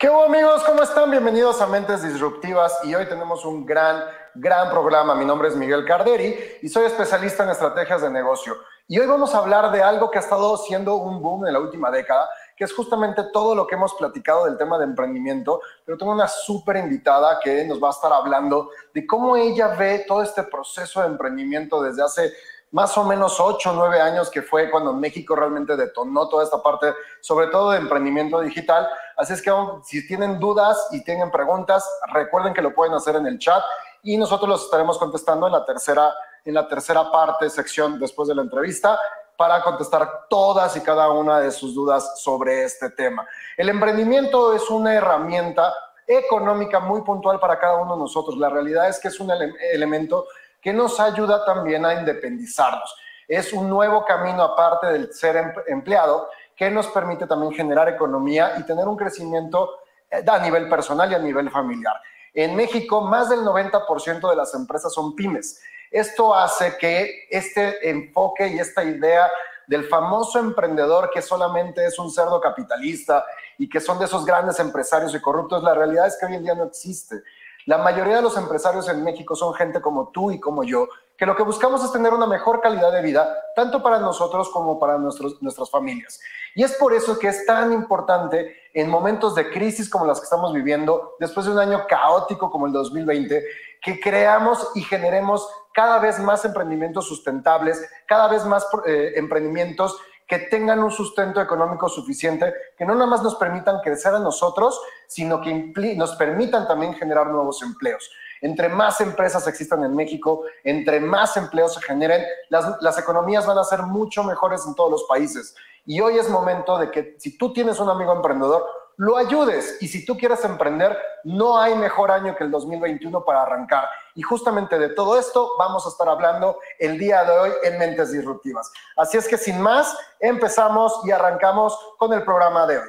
¿Qué hubo amigos? ¿Cómo están? Bienvenidos a Mentes Disruptivas y hoy tenemos un gran, gran programa. Mi nombre es Miguel Carderi y soy especialista en estrategias de negocio. Y hoy vamos a hablar de algo que ha estado siendo un boom en la última década, que es justamente todo lo que hemos platicado del tema de emprendimiento, pero tengo una súper invitada que nos va a estar hablando de cómo ella ve todo este proceso de emprendimiento desde hace más o menos ocho o nueve años, que fue cuando México realmente detonó toda esta parte, sobre todo de emprendimiento digital. Así es que si tienen dudas y tienen preguntas, recuerden que lo pueden hacer en el chat y nosotros los estaremos contestando en la tercera, en la tercera parte, sección después de la entrevista para contestar todas y cada una de sus dudas sobre este tema. El emprendimiento es una herramienta económica muy puntual para cada uno de nosotros. La realidad es que es un elemento que nos ayuda también a independizarnos. Es un nuevo camino aparte del ser em-, empleado que nos permite también generar economía y tener un crecimiento eh, a nivel personal y a nivel familiar. En México, más del 90% de las empresas son pymes. Esto hace que este enfoque y esta idea del famoso emprendedor que solamente es un cerdo capitalista y que son de esos grandes empresarios y corruptos, la realidad es que hoy en día no existe. La mayoría de los empresarios en México son gente como tú y como yo, que lo que buscamos es tener una mejor calidad de vida, tanto para nosotros como para nuestras familias. Y es por eso que es tan importante en momentos de crisis como las que estamos viviendo, después de un año caótico como el 2020, que creamos y generemos cada vez más emprendimientos sustentables, cada vez más eh, emprendimientos que tengan un sustento económico suficiente, que no nada más nos permitan crecer a nosotros, sino que nos permitan también generar nuevos empleos. Entre más empresas existan en México, entre más empleos se generen, las, economías van a ser mucho mejores en todos los países. Y hoy es momento de que si tú tienes un amigo emprendedor, lo ayudes. Y si tú quieres emprender, no hay mejor año que el 2021 para arrancar. Y justamente de todo esto vamos a estar hablando el día de hoy en Mentes Disruptivas. Así es que sin más, empezamos y arrancamos con el programa de hoy.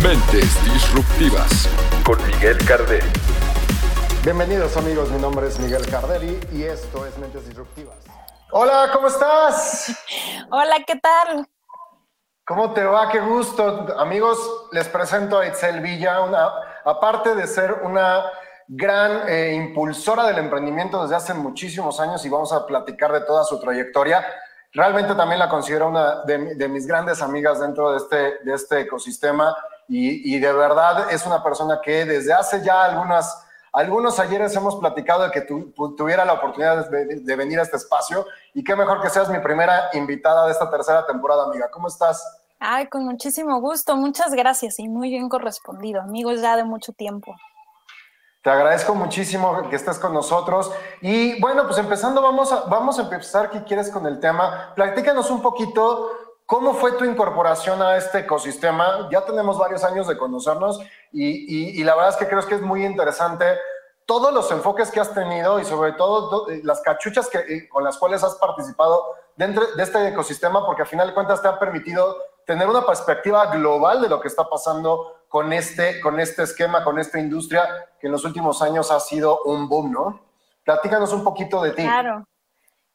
Mentes Disruptivas con Miguel Carderi. Bienvenidos amigos, mi nombre es Miguel Carderi y esto es Mentes Disruptivas. Hola, ¿cómo estás? Hola, ¿qué tal? ¿Cómo te va? Qué gusto. Amigos, les presento a Itzel Villa, una, aparte de ser una gran eh, impulsora del emprendimiento desde hace muchísimos años y vamos a platicar de toda su trayectoria. Realmente también la considero una de, mis grandes amigas dentro de este, de este ecosistema y, y de verdad es una persona que desde hace ya algunas algunos ayeres hemos platicado de que tuviera la oportunidad de, venir a este espacio y qué mejor que seas mi primera invitada de esta tercera temporada, amiga. ¿Cómo estás? Ay, con muchísimo gusto. Muchas gracias y muy bien correspondido. Amigos ya de mucho tiempo. Te agradezco muchísimo que estés con nosotros. Y bueno, pues empezando, vamos a, vamos a empezar, ¿qué quieres con el tema? Platícanos un poquito ¿Cómo fue tu incorporación a este ecosistema? Ya tenemos varios años de conocernos y, la verdad es que creo que es muy interesante todos los enfoques que has tenido y sobre todo eh, las cachuchas que, eh, con las cuales has participado dentro de este ecosistema, porque al final de cuentas te han permitido tener una perspectiva global de lo que está pasando con este, con este esquema, con esta industria que en los últimos años ha sido un boom, ¿no? Platícanos un poquito de ti. Claro.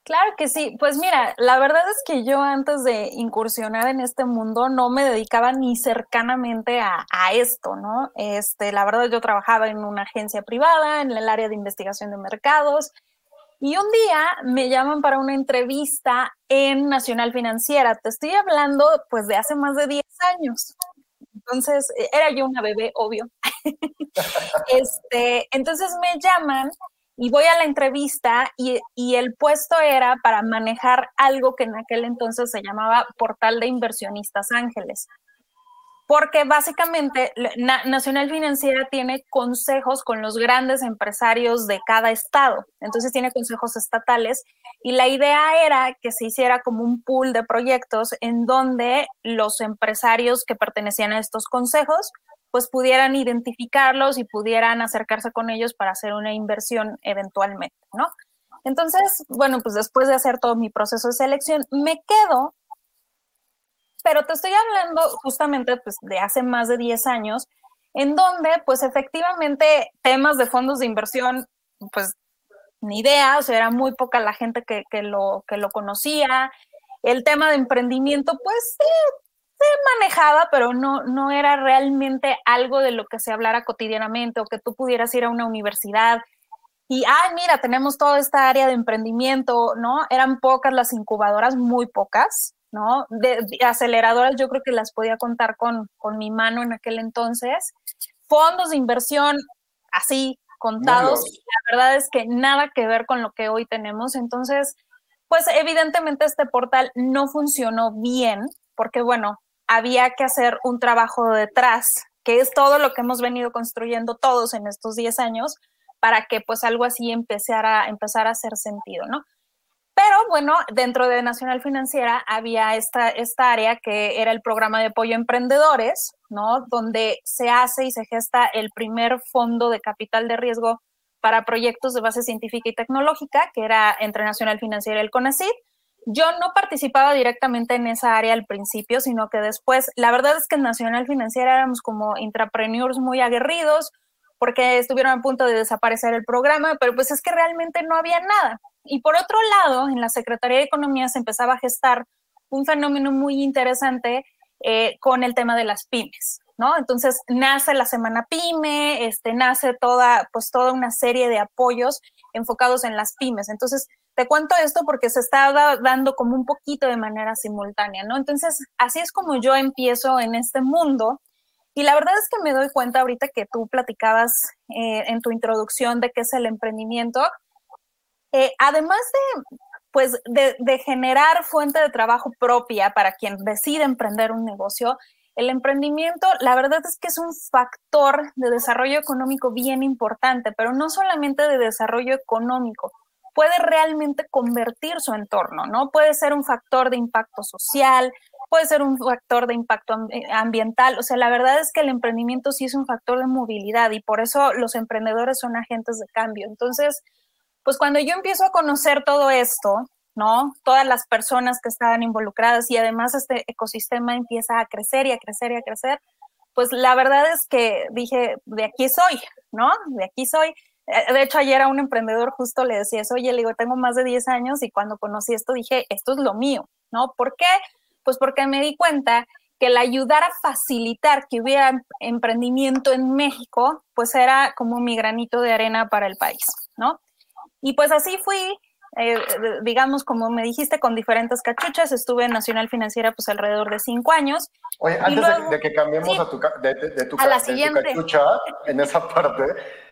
Claro que sí. Pues mira, la verdad es que yo antes de incursionar en este mundo no me dedicaba ni cercanamente a, esto, ¿no? Este, la verdad yo trabajaba en una agencia privada, en el área de investigación de mercados, y un día me llaman para una entrevista en Nacional Financiera. Te estoy hablando pues de hace más de 10 años. Entonces, e, era yo una bebé, obvio. este, entonces me llaman y voy a la entrevista y, el puesto era para manejar algo que en aquel entonces se llamaba Portal de Inversionistas Ángeles. Porque básicamente Nacional Financiera tiene consejos con los grandes empresarios de cada estado, entonces tiene consejos estatales y la idea era que se hiciera como un pool de proyectos en donde los empresarios que pertenecían a estos consejos pues pudieran identificarlos y pudieran acercarse con ellos para hacer una inversión eventualmente, ¿no? Entonces, bueno, pues después de hacer todo mi proceso de selección, me quedo, pero te estoy hablando justamente pues, de hace más de 10 años, en donde pues efectivamente temas de fondos de inversión, pues ni idea, o sea, era muy poca la gente que, lo, que lo conocía. El tema de emprendimiento, pues se manejaba, pero no, no era realmente algo de lo que se hablara cotidianamente o que tú pudieras ir a una universidad y, ay, mira, tenemos toda esta área de emprendimiento, ¿no? Eran pocas las incubadoras, muy pocas, ¿no? De, aceleradoras yo creo que las podía contar con, con mi mano en aquel entonces. Fondos de inversión así, contados, la verdad es que nada que ver con lo que hoy tenemos. Entonces, pues evidentemente este portal no funcionó bien, porque bueno, había que hacer un trabajo detrás, que es todo lo que hemos venido construyendo todos en estos 10 años, para que pues algo así empezara, empezar a hacer sentido, ¿no? Pero bueno, dentro de Nacional Financiera había esta, esta área que era el programa de apoyo a emprendedores, ¿no? Donde se hace y se gesta el primer fondo de capital de riesgo para proyectos de base científica y tecnológica, que era entre Nacional Financiera y el CONACYT. Yo no participaba directamente en esa área al principio, sino que después, la verdad es que en Nacional Financiera éramos como intrapreneurs muy aguerridos, porque estuvieron a punto de desaparecer el programa, pero pues es que realmente no había nada. Y por otro lado, en la Secretaría de Economía se empezaba a gestar un fenómeno muy interesante eh, con el tema de las pymes, ¿no? Entonces nace la Semana Pyme, este, nace toda, pues toda una serie de apoyos enfocados en las pymes. Entonces, te cuento esto porque se está dando como un poquito de manera simultánea, ¿no? Entonces, así es como yo empiezo en este mundo y la verdad es que me doy cuenta ahorita que tú platicabas eh, en tu introducción de qué es el emprendimiento. Eh, además de, pues, de, generar fuente de trabajo propia para quien decide emprender un negocio, el emprendimiento, la verdad es que es un factor de desarrollo económico bien importante, pero no solamente de desarrollo económico, puede realmente convertir su entorno, ¿no? Puede ser un factor de impacto social, puede ser un factor de impacto eh, ambiental. O sea, la verdad es que el emprendimiento sí es un factor de movilidad y por eso los emprendedores son agentes de cambio. Entonces, pues cuando yo empiezo a conocer todo esto, ¿no? Todas las personas que estaban involucradas y además este ecosistema empieza a crecer y a crecer y a crecer, pues la verdad es que dije, de aquí soy, ¿no? De aquí soy. Eh, de hecho, ayer a un emprendedor justo le decía eso, oye, le digo, tengo más de 10 años y cuando conocí esto dije, esto es lo mío, ¿no? ¿Por qué? Pues porque me di cuenta que el ayudar a facilitar que hubiera emprendimiento en México, pues era como mi granito de arena para el país, ¿no? Y pues así fui, eh, digamos, como me dijiste, con diferentes cachuchas. Estuve en Nacional Financiera pues alrededor de cinco años. Oye, antes de, que cambiemos a tu, de, de, tu, cachucha, en esa parte,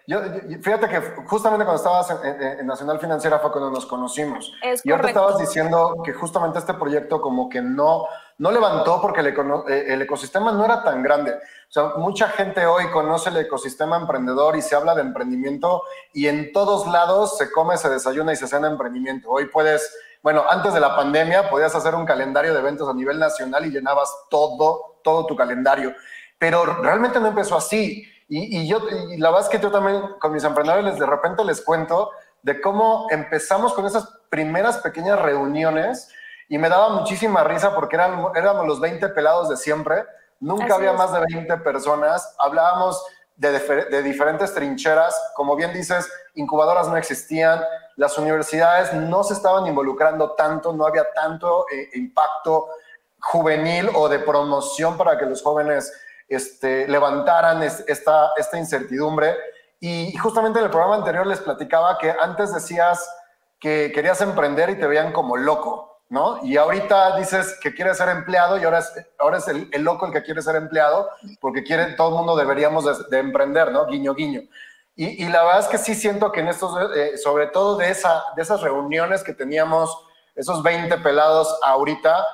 yo, fíjate que justamente cuando estabas en, Nacional Financiera fue cuando nos conocimos. y ahora estabas diciendo que justamente este proyecto como que no, no levantó porque el, eh, el, ecosistema no era tan grande. O sea, mucha gente hoy conoce el ecosistema emprendedor y se habla de emprendimiento y en todos lados se come, se desayuna y se cena emprendimiento. Hoy puedes, bueno, antes de la pandemia podías hacer un calendario de eventos a nivel nacional y llenabas todo, todo tu calendario. Pero realmente no empezó así. Y, yo, y la verdad es que yo también con mis emprendedores de repente les cuento de cómo empezamos con esas primeras pequeñas reuniones y me daba muchísima risa porque eran, éramos los 20 pelados de siempre, nunca había más de 20 personas, hablábamos de, de, diferentes trincheras, como bien dices, incubadoras no existían, las universidades no se estaban involucrando tanto, no había tanto eh, impacto juvenil o de promoción para que los jóvenes este, levantaran esta, incertidumbre. Y justamente en el programa anterior les platicaba que antes decías que querías emprender y te veían como loco, ¿no? Y ahorita dices que quieres ser empleado y ahora es, ahora es el, loco el que quiere ser empleado porque quiere, todo el mundo deberíamos de, emprender, ¿no? Guiño, guiño. Y, y, la verdad es que sí siento que en estos, eh, sobre todo de, esa, de esas reuniones que teníamos, esos 20 pelados ahorita,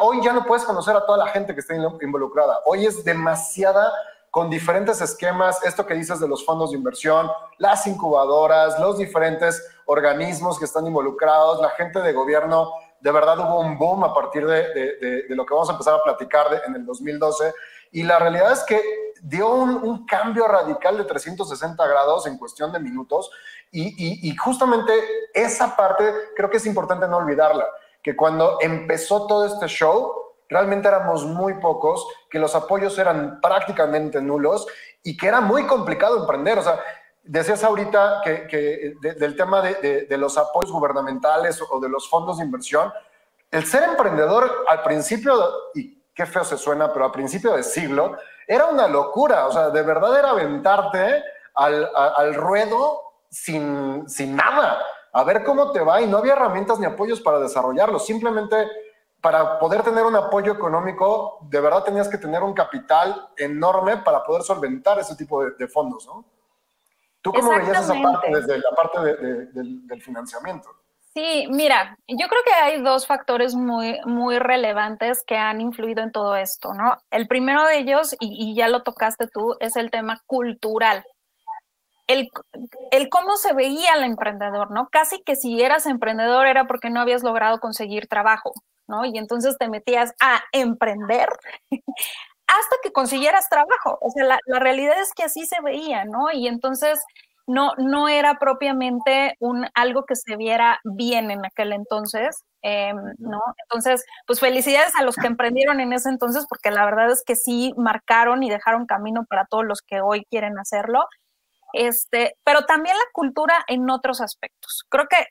hoy ya no puedes conocer a toda la gente que está involucrada. Hoy es demasiada con diferentes esquemas, esto que dices de los fondos de inversión, las incubadoras, los diferentes organismos que están involucrados, la gente de gobierno, de verdad hubo un boom a partir de, lo que vamos a empezar a platicar en el 2012. Y la realidad es que dio un, cambio radical de 360 grados en cuestión de minutos. y justamente esa parte creo que es importante no olvidarla que cuando empezó todo este show, realmente éramos muy pocos, que los apoyos eran prácticamente nulos y que era muy complicado emprender. O sea, decías ahorita que, del tema de, de, los apoyos gubernamentales o de los fondos de inversión, el ser emprendedor al principio, y qué feo se suena, pero al principio del siglo, era una locura, o sea, de verdad era aventarte al, al ruedo sin, sin nada, a ver cómo te va y no había herramientas ni apoyos para desarrollarlo, simplemente para poder tener un apoyo económico, de verdad tenías que tener un capital enorme para poder solventar ese tipo de, fondos, ¿no? ¿Tú cómo veías esa parte desde la parte del, financiamiento? Sí, mira, yo creo que hay dos factores muy, muy relevantes que han influido en todo esto, ¿no? El primero de ellos, y, y ya lo tocaste tú, es el tema cultural el, el, cómo se veía el emprendedor, ¿no? Casi que si eras emprendedor era porque no habías logrado conseguir trabajo, ¿no? Y entonces te metías a emprender hasta que consiguieras trabajo. O sea, la, la, realidad es que así se veía, ¿no? Y entonces no, no era propiamente un, algo que se viera bien en aquel entonces, eh, ¿no? Entonces, pues felicidades a los que emprendieron en ese entonces, porque la verdad es que sí marcaron y dejaron camino para todos los que hoy quieren hacerlo. Este, pero también la cultura en otros aspectos. Creo que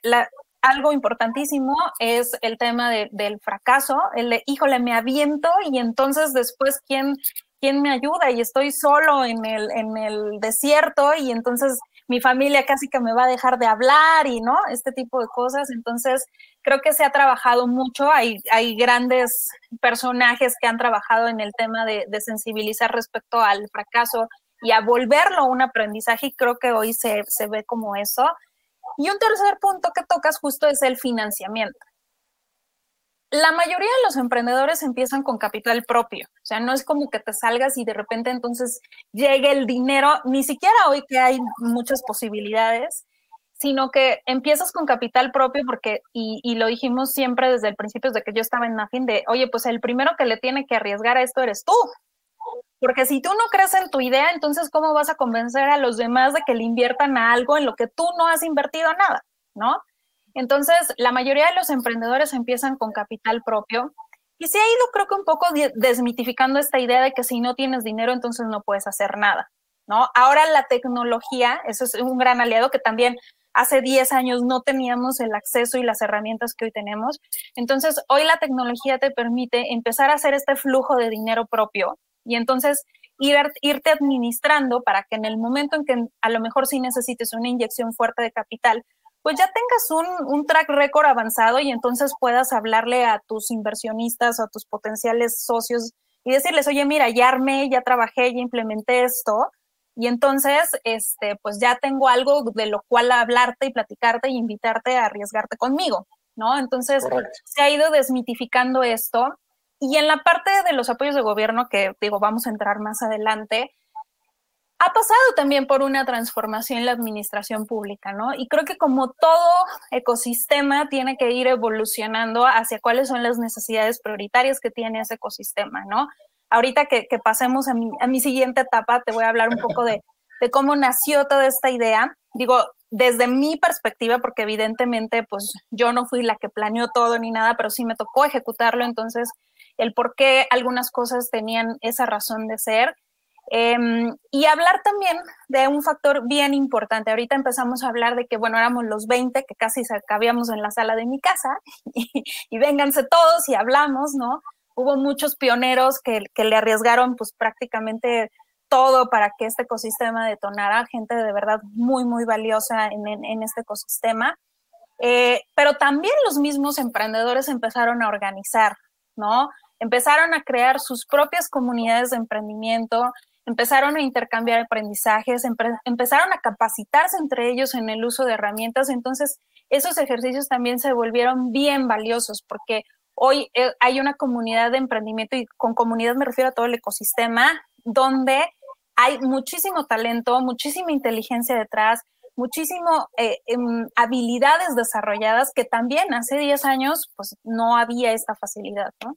algo importantísimo es el tema del fracaso, el de, híjole, me aviento y entonces después, ¿quién, quién me ayuda? Y estoy solo en el, en el desierto y entonces mi familia casi que me va a dejar de hablar y, ¿no? Este tipo de cosas. Entonces, creo que se ha trabajado mucho. Hay, hay grandes personajes que han trabajado en el tema de sensibilizar respecto al fracaso y a volverlo un aprendizaje y creo que hoy se, se ve como eso. Y un tercer punto que tocas justo es el financiamiento. La mayoría de los emprendedores empiezan con capital propio, o sea, no es como que te salgas y de repente entonces llegue el dinero, ni siquiera hoy que hay muchas posibilidades, sino que empiezas con capital propio porque, y, lo dijimos siempre desde el principio, desde que yo estaba en Nafin, de, oye, pues el primero que le tiene que arriesgar a esto eres tú, porque si tú no crees en tu idea, entonces ¿cómo vas a convencer a los demás de que le inviertan a algo en lo que tú no has invertido nada? ¿No? Entonces, la mayoría de los emprendedores empiezan con capital propio y se ha ido creo que un poco desmitificando esta idea de que si no tienes dinero, entonces no puedes hacer nada, ¿no? Ahora la tecnología, eso es un gran aliado que también hace 10 años no teníamos el acceso y las herramientas que hoy tenemos. Entonces, hoy la tecnología te permite empezar a hacer este flujo de dinero propio y entonces ir, irte administrando para que en el momento en que a lo mejor sí necesites una inyección fuerte de capital, pues ya tengas un, un track record avanzado y entonces puedas hablarle a tus inversionistas o a tus potenciales socios y decirles, oye, mira, ya armé, ya trabajé, ya implementé esto. Y entonces, este, pues ya tengo algo de lo cual hablarte y platicarte y invitarte a arriesgarte conmigo, ¿no? Entonces, se ha ido desmitificando esto y en la parte de los apoyos de gobierno, que digo, vamos a entrar más adelante, ha pasado también por una transformación en la administración pública, ¿no? Y creo que como todo ecosistema tiene que ir evolucionando hacia cuáles son las necesidades prioritarias que tiene ese ecosistema, ¿no? Ahorita que, pasemos a mi, a mi, siguiente etapa, te voy a hablar un poco de, de cómo nació toda esta idea. Digo, desde mi perspectiva, porque evidentemente, pues yo no fui la que planeó todo ni nada, pero sí me tocó ejecutarlo, entonces el por qué algunas cosas tenían esa razón de ser. Em, y hablar también de un factor bien importante. Ahorita empezamos a hablar de que, bueno, éramos los 20 que casi cabíamos en la sala de mi casa y, y vénganse todos y hablamos, ¿no? Hubo muchos pioneros que, que, le arriesgaron pues prácticamente todo para que este ecosistema detonara, gente de verdad muy, muy valiosa en, en, este ecosistema. Eh, pero también los mismos emprendedores empezaron a organizar, ¿no? Empezaron a crear sus propias comunidades de emprendimiento, empezaron a intercambiar aprendizajes, empezaron a capacitarse entre ellos en el uso de herramientas. Entonces, esos ejercicios también se volvieron bien valiosos porque hoy eh, hay una comunidad de emprendimiento y con comunidad me refiero a todo el ecosistema donde hay muchísimo talento, muchísima inteligencia detrás, muchísimo eh, em, habilidades desarrolladas que también hace 10 años pues no había esta facilidad, ¿no?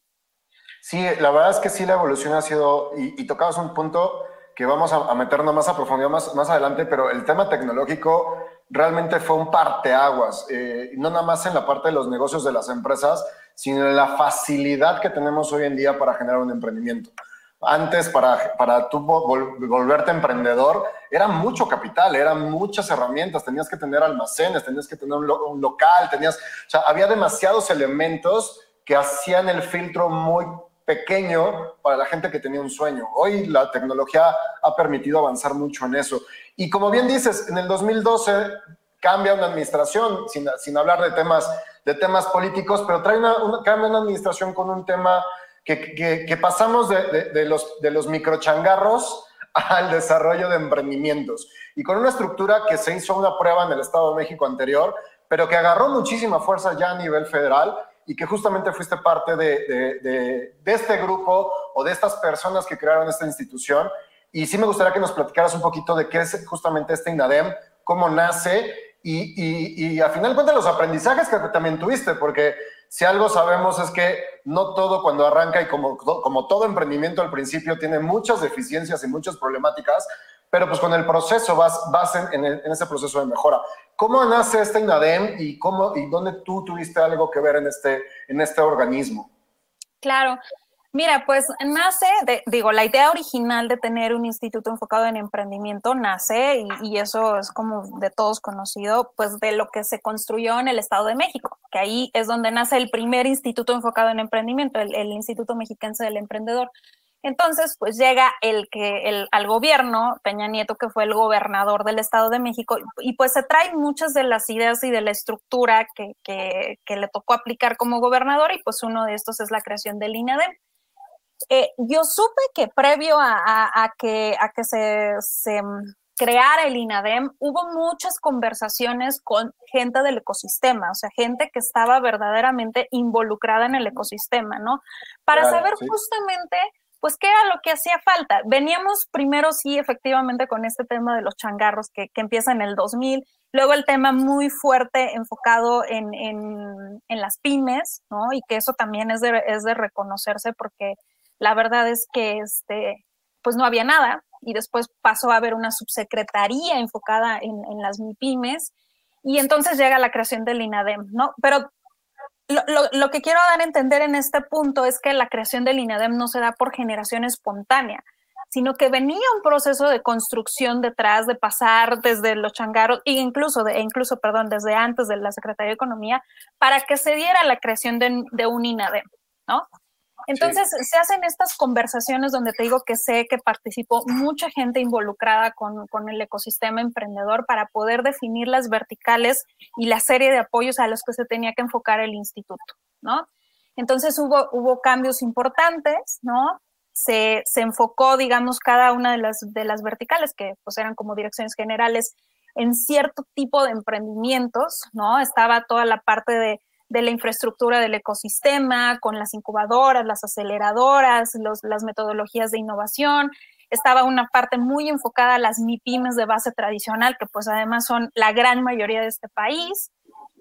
Sí, la verdad es que sí, la evolución ha sido, y, y tocamos un punto que vamos a, meternos más a profundidad más, más adelante, pero el tema tecnológico realmente fue un parteaguas, eh, no nada más en la parte de los negocios de las empresas, sino en la facilidad que tenemos hoy en día para generar un emprendimiento. antes para, para tú volverte emprendedor, era mucho capital, eran muchas herramientas, tenías que tener almacenes, tenías que tener un, local, tenías, o sea, había demasiados elementos que hacían el filtro muy pequeño para la gente que tenía un sueño. Hoy la tecnología ha permitido avanzar mucho en eso. Y como bien dices, en el 2012 cambia una administración, sin, sin hablar de temas, de temas políticos, pero trae una, cambia una administración con un tema que, pasamos de, los, de los microchangarros al desarrollo de emprendimientos y con una estructura que se hizo una prueba en el Estado de México anterior, pero que agarró muchísima fuerza ya a nivel federal y que justamente fuiste parte de, este grupo o de estas personas que crearon esta institución. Y sí me gustaría que nos platicaras un poquito de qué es justamente este INADEM, cómo nace y, y, y al final cuenta los aprendizajes que también tuviste, porque si algo sabemos es que no todo cuando arranca y como, como todo emprendimiento al principio tiene muchas deficiencias y muchas problemáticas, pero pues con el proceso vas, vas en, ese proceso de mejora. ¿Cómo nace este INADEM y, cómo, y dónde tú tuviste algo que ver en este, en este organismo? Claro, Mira, pues nace, digo, la idea original de tener un instituto enfocado en emprendimiento nace, y, eso es como de todos conocido, pues de lo que se construyó en el Estado de México, que ahí es donde nace el primer instituto enfocado en emprendimiento, el, Instituto Mexiquense del Emprendedor. Entonces, pues llega el que el, al gobierno, Peña Nieto, que fue el gobernador del Estado de México, y pues se traen muchas de las ideas y de la estructura que, que, que le tocó aplicar como gobernador, y pues uno de estos es la creación del INADEM. Eh, yo supe que previo a, que, a que se, se, creara el INADEM, hubo muchas conversaciones con gente del ecosistema, o sea, gente que estaba verdaderamente involucrada en el ecosistema, ¿no? Para saber justamente, pues, qué era lo que hacía falta. Veníamos primero, sí, efectivamente, con este tema de los changarros que, empieza en el 2000, luego el tema muy fuerte enfocado en, en, en las pymes, ¿no? Y que eso también es de, es de reconocerse porque la verdad es que este, pues no había nada y después pasó a haber una subsecretaría enfocada en, las MIPIMES y entonces llega la creación del INADEM, ¿no? Pero lo, que quiero dar a entender en este punto es que la creación del INADEM no se da por generación espontánea, sino que venía un proceso de construcción detrás, de pasar desde los changaros, e incluso, de, incluso perdón, desde antes de la Secretaría de Economía, para que se diera la creación de, de un INADEM, ¿no? Entonces se hacen estas conversaciones donde te digo que sé que participó mucha gente involucrada con, el ecosistema emprendedor para poder definir las verticales y la serie de apoyos a los que se tenía que enfocar el instituto, ¿no? Entonces hubo, hubo cambios importantes, ¿no? Se, enfocó, digamos, cada una de las, de las verticales, que pues eran como direcciones generales, en cierto tipo de emprendimientos, ¿no? Estaba toda la parte de de la infraestructura del ecosistema, con las incubadoras, las aceleradoras, las metodologías de innovación. Estaba una parte muy enfocada a las MIPIMES de base tradicional, que pues además son la gran mayoría de este país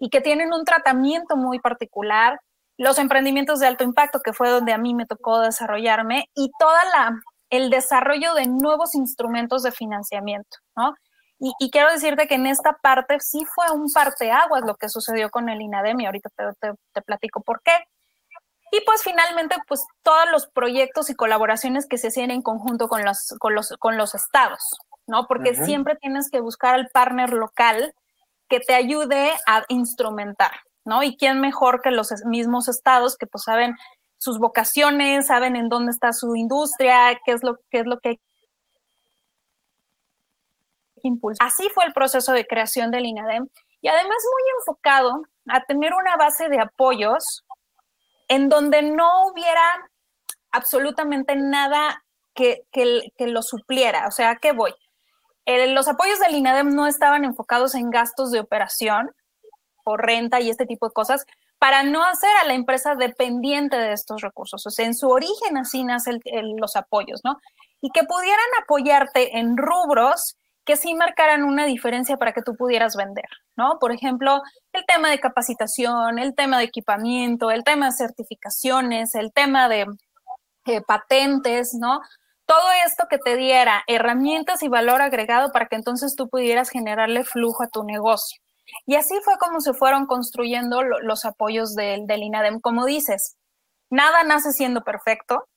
y que tienen un tratamiento muy particular. Los emprendimientos de alto impacto, que fue donde a mí me tocó desarrollarme, y toda la el desarrollo de nuevos instrumentos de financiamiento, ¿no? Y, quiero decirte que en esta parte sí fue un parteaguas lo que sucedió con el INADEM y ahorita te, te, platico por qué. Y pues finalmente, pues todos los proyectos y colaboraciones que se hacían en conjunto con los, con los, con los estados, ¿no? Porque siempre tienes que buscar al partner local que te ayude a instrumentar, ¿no? Y quién mejor que los mismos estados que pues saben sus vocaciones, saben en dónde está su industria, qué es lo, qué es lo que hay Así fue el proceso de creación del INADEM y además muy enfocado a tener una base de apoyos en donde no hubiera absolutamente nada que, lo supliera. O sea, ¿qué voy? los apoyos del INADEM no estaban enfocados en gastos de operación o renta y este tipo de cosas para no hacer a la empresa dependiente de estos recursos. O sea, en su origen así nacen los apoyos, ¿no? Y que pudieran apoyarte en rubros que sí marcaran una diferencia para que tú pudieras vender, ¿no? Por ejemplo, el tema de capacitación, el tema de equipamiento, el tema de certificaciones, el tema de eh, patentes, ¿no? Todo esto que te diera herramientas y valor agregado para que entonces tú pudieras generarle flujo a tu negocio. Y así fue como se fueron construyendo los apoyos del, del INADEM. Como dices, nada nace siendo perfecto,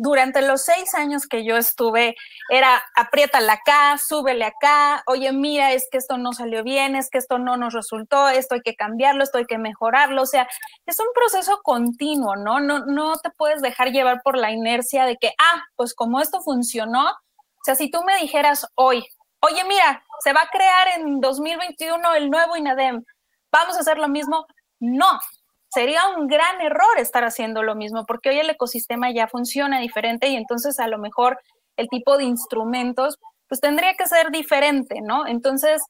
durante los seis años que yo estuve, era apriétala acá, súbele acá, oye, mira, es que esto no salió bien, es que esto no nos resultó, esto hay que cambiarlo, esto hay que mejorarlo. O sea, es un proceso continuo, ¿no? No, no te puedes dejar llevar por la inercia de que, ah, pues como esto funcionó, o sea, si tú me dijeras hoy, oye, mira, se va a crear en 2021 el nuevo INADEM, vamos a hacer lo mismo, no, sería un gran error estar haciendo lo mismo, porque hoy el ecosistema ya funciona diferente y entonces a lo mejor el tipo de instrumentos pues tendría que ser diferente, ¿no? Entonces,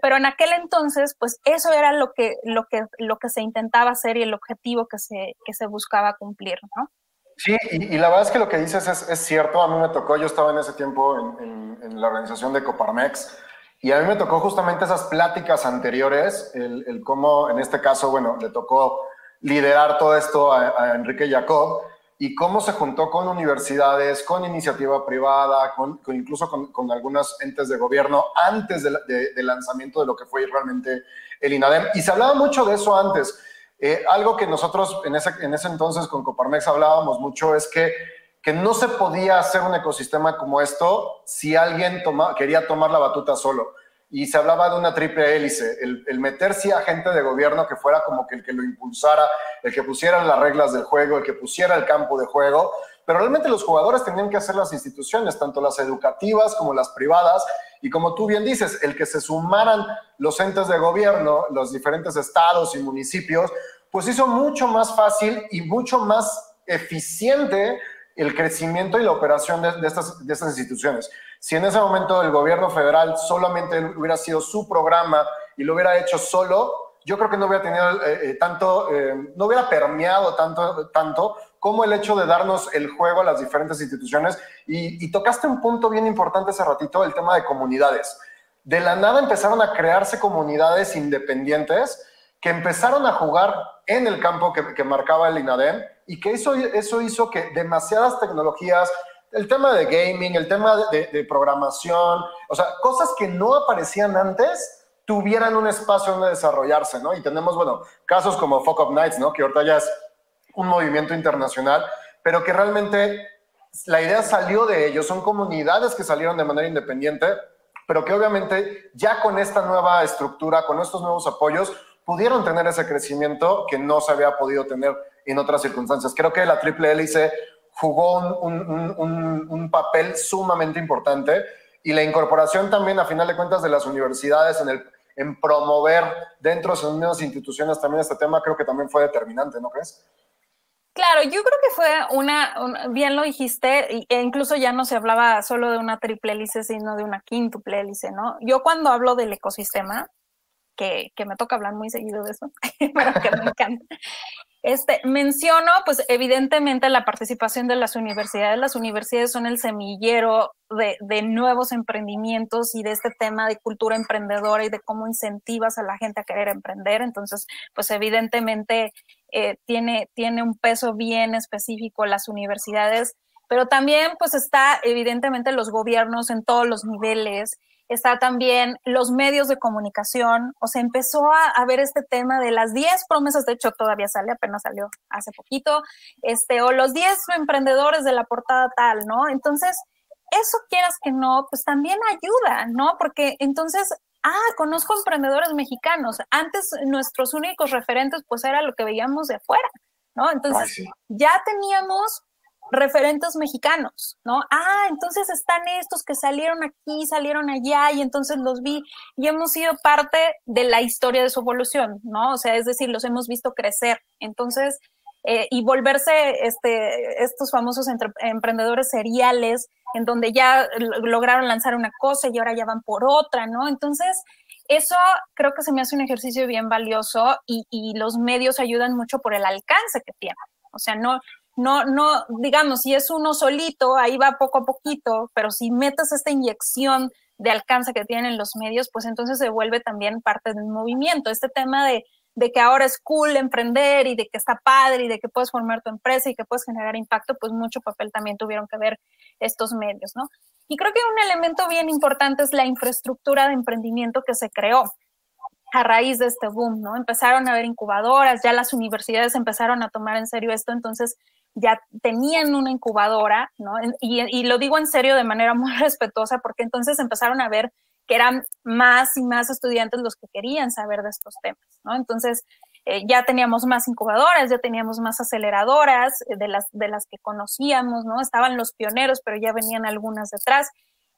pero en aquel entonces, pues eso era lo que, lo que, lo que se intentaba hacer y el objetivo que se, que se buscaba cumplir, ¿no? Sí, y, la verdad es que lo que dices es, es, cierto. A mí me tocó, yo estaba en ese tiempo en, en, la organización de Coparmex y a mí me tocó justamente esas pláticas anteriores, el, el cómo, en este caso, bueno, le tocó liderar todo esto a, Enrique Jacob y cómo se juntó con universidades, con iniciativa privada, con, incluso con, con, algunos entes de gobierno antes del de, lanzamiento de lo que fue realmente el INADEM. Y se hablaba mucho de eso antes. Eh, algo que nosotros en ese, en ese entonces con Coparmex hablábamos mucho es que, que no se podía hacer un ecosistema como esto si alguien toma, quería tomar la batuta solo y se hablaba de una triple hélice, el, el meter a gente de gobierno que fuera como que el que lo impulsara, el que pusiera las reglas del juego, el que pusiera el campo de juego, pero realmente los jugadores tenían que hacer las instituciones, tanto las educativas como las privadas, y como tú bien dices, el que se sumaran los entes de gobierno, los diferentes estados y municipios, pues hizo mucho más fácil y mucho más eficiente el crecimiento y la operación de estas instituciones. Si en ese momento el gobierno federal solamente hubiera sido su programa y lo hubiera hecho solo, yo creo que no hubiera tenido eh, eh, tanto, eh, no hubiera permeado tanto, tanto como el hecho de darnos el juego a las diferentes instituciones. Y, y tocaste un punto bien importante hace ratito, el tema de comunidades. De la nada empezaron a crearse comunidades independientes que empezaron a jugar en el campo que, marcaba el INADEM y que eso, eso hizo que demasiadas tecnologías, el tema de gaming, el tema de, programación, o sea, cosas que no aparecían antes, tuvieran un espacio donde desarrollarse, ¿no? Y tenemos, bueno, casos como Fuck Up Nights, ¿no? Que ahorita ya es un movimiento internacional, pero que realmente la idea salió de ellos, son comunidades que salieron de manera independiente, pero que obviamente ya con esta nueva estructura, con estos nuevos apoyos, pudieron tener ese crecimiento que no se había podido tener en otras circunstancias. Creo que la triple hélice jugó un, papel sumamente importante y la incorporación también, a final de cuentas, de las universidades en, el, en promover dentro de sus mismas instituciones también este tema, creo que también fue determinante, ¿no crees? Claro, yo creo que fue una, bien lo dijiste, e incluso ya no se hablaba solo de una triple hélice, sino de una quíntuple hélice, ¿no? Yo cuando hablo del ecosistema, que, que me toca hablar muy seguido de eso, pero que me encanta, este, menciono, pues evidentemente la participación de las universidades. Las universidades son el semillero de, nuevos emprendimientos y de este tema de cultura emprendedora y de cómo incentivas a la gente a querer emprender. Entonces, pues evidentemente eh, tiene, tiene un peso bien específico las universidades, pero también pues está evidentemente los gobiernos en todos los niveles está también los medios de comunicación, o sea, empezó a, ver este tema de las 10 promesas, de hecho todavía sale, apenas salió hace poquito, este, o los 10 emprendedores de la portada tal, ¿no? Entonces, eso quieras que no, pues también ayuda, ¿no? Porque entonces, ah, conozco emprendedores mexicanos, antes nuestros únicos referentes pues era lo que veíamos de afuera, ¿no? Entonces, ya teníamos referentes mexicanos, ¿no? Ah, entonces están estos que salieron aquí, salieron allá y entonces los vi y hemos sido parte de la historia de su evolución, ¿no? O sea, es decir, los hemos visto crecer. Entonces, eh, y volverse este, estos famosos emprendedores seriales en donde ya lograron lanzar una cosa y ahora ya van por otra, ¿no? Entonces, eso creo que se me hace un ejercicio bien valioso y, y los medios ayudan mucho por el alcance que tienen. O sea, no, no, no, digamos, si es uno solito, ahí va poco a poquito, pero si metes esta inyección de alcance que tienen los medios, pues entonces se vuelve también parte del movimiento. Este tema de, de que ahora es cool emprender y de que está padre y de que puedes formar tu empresa y que puedes generar impacto, pues mucho papel también tuvieron que ver estos medios, ¿no? Y creo que un elemento bien importante es la infraestructura de emprendimiento que se creó a raíz de este boom, ¿no? Empezaron a haber incubadoras, ya las universidades empezaron a tomar en serio esto, entonces ya tenían una incubadora, ¿no? Y, lo digo en serio de manera muy respetuosa porque entonces empezaron a ver que eran más y más estudiantes los que querían saber de estos temas, ¿no? Entonces, eh, ya teníamos más incubadoras, ya teníamos más aceleradoras eh, de, las, de las que conocíamos, ¿no? Estaban los pioneros, pero ya venían algunas detrás.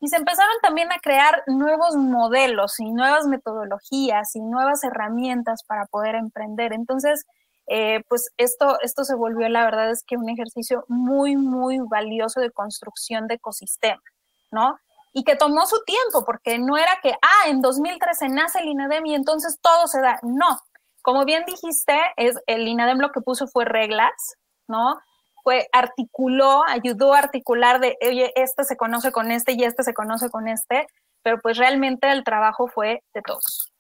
Y se empezaron también a crear nuevos modelos y nuevas metodologías y nuevas herramientas para poder emprender. Entonces, eh, pues esto, esto se volvió, la verdad es que un ejercicio muy, muy valioso de construcción de ecosistema, ¿no? Y que tomó su tiempo, porque no era que, ah, en 2013 nace el INADEM y entonces todo se da. No, como bien dijiste, es, el INADEM lo que puso fue reglas, ¿no? Fue, articuló, ayudó a articular de, oye, este se conoce con este y este se conoce con este, pero pues realmente el trabajo fue de todos.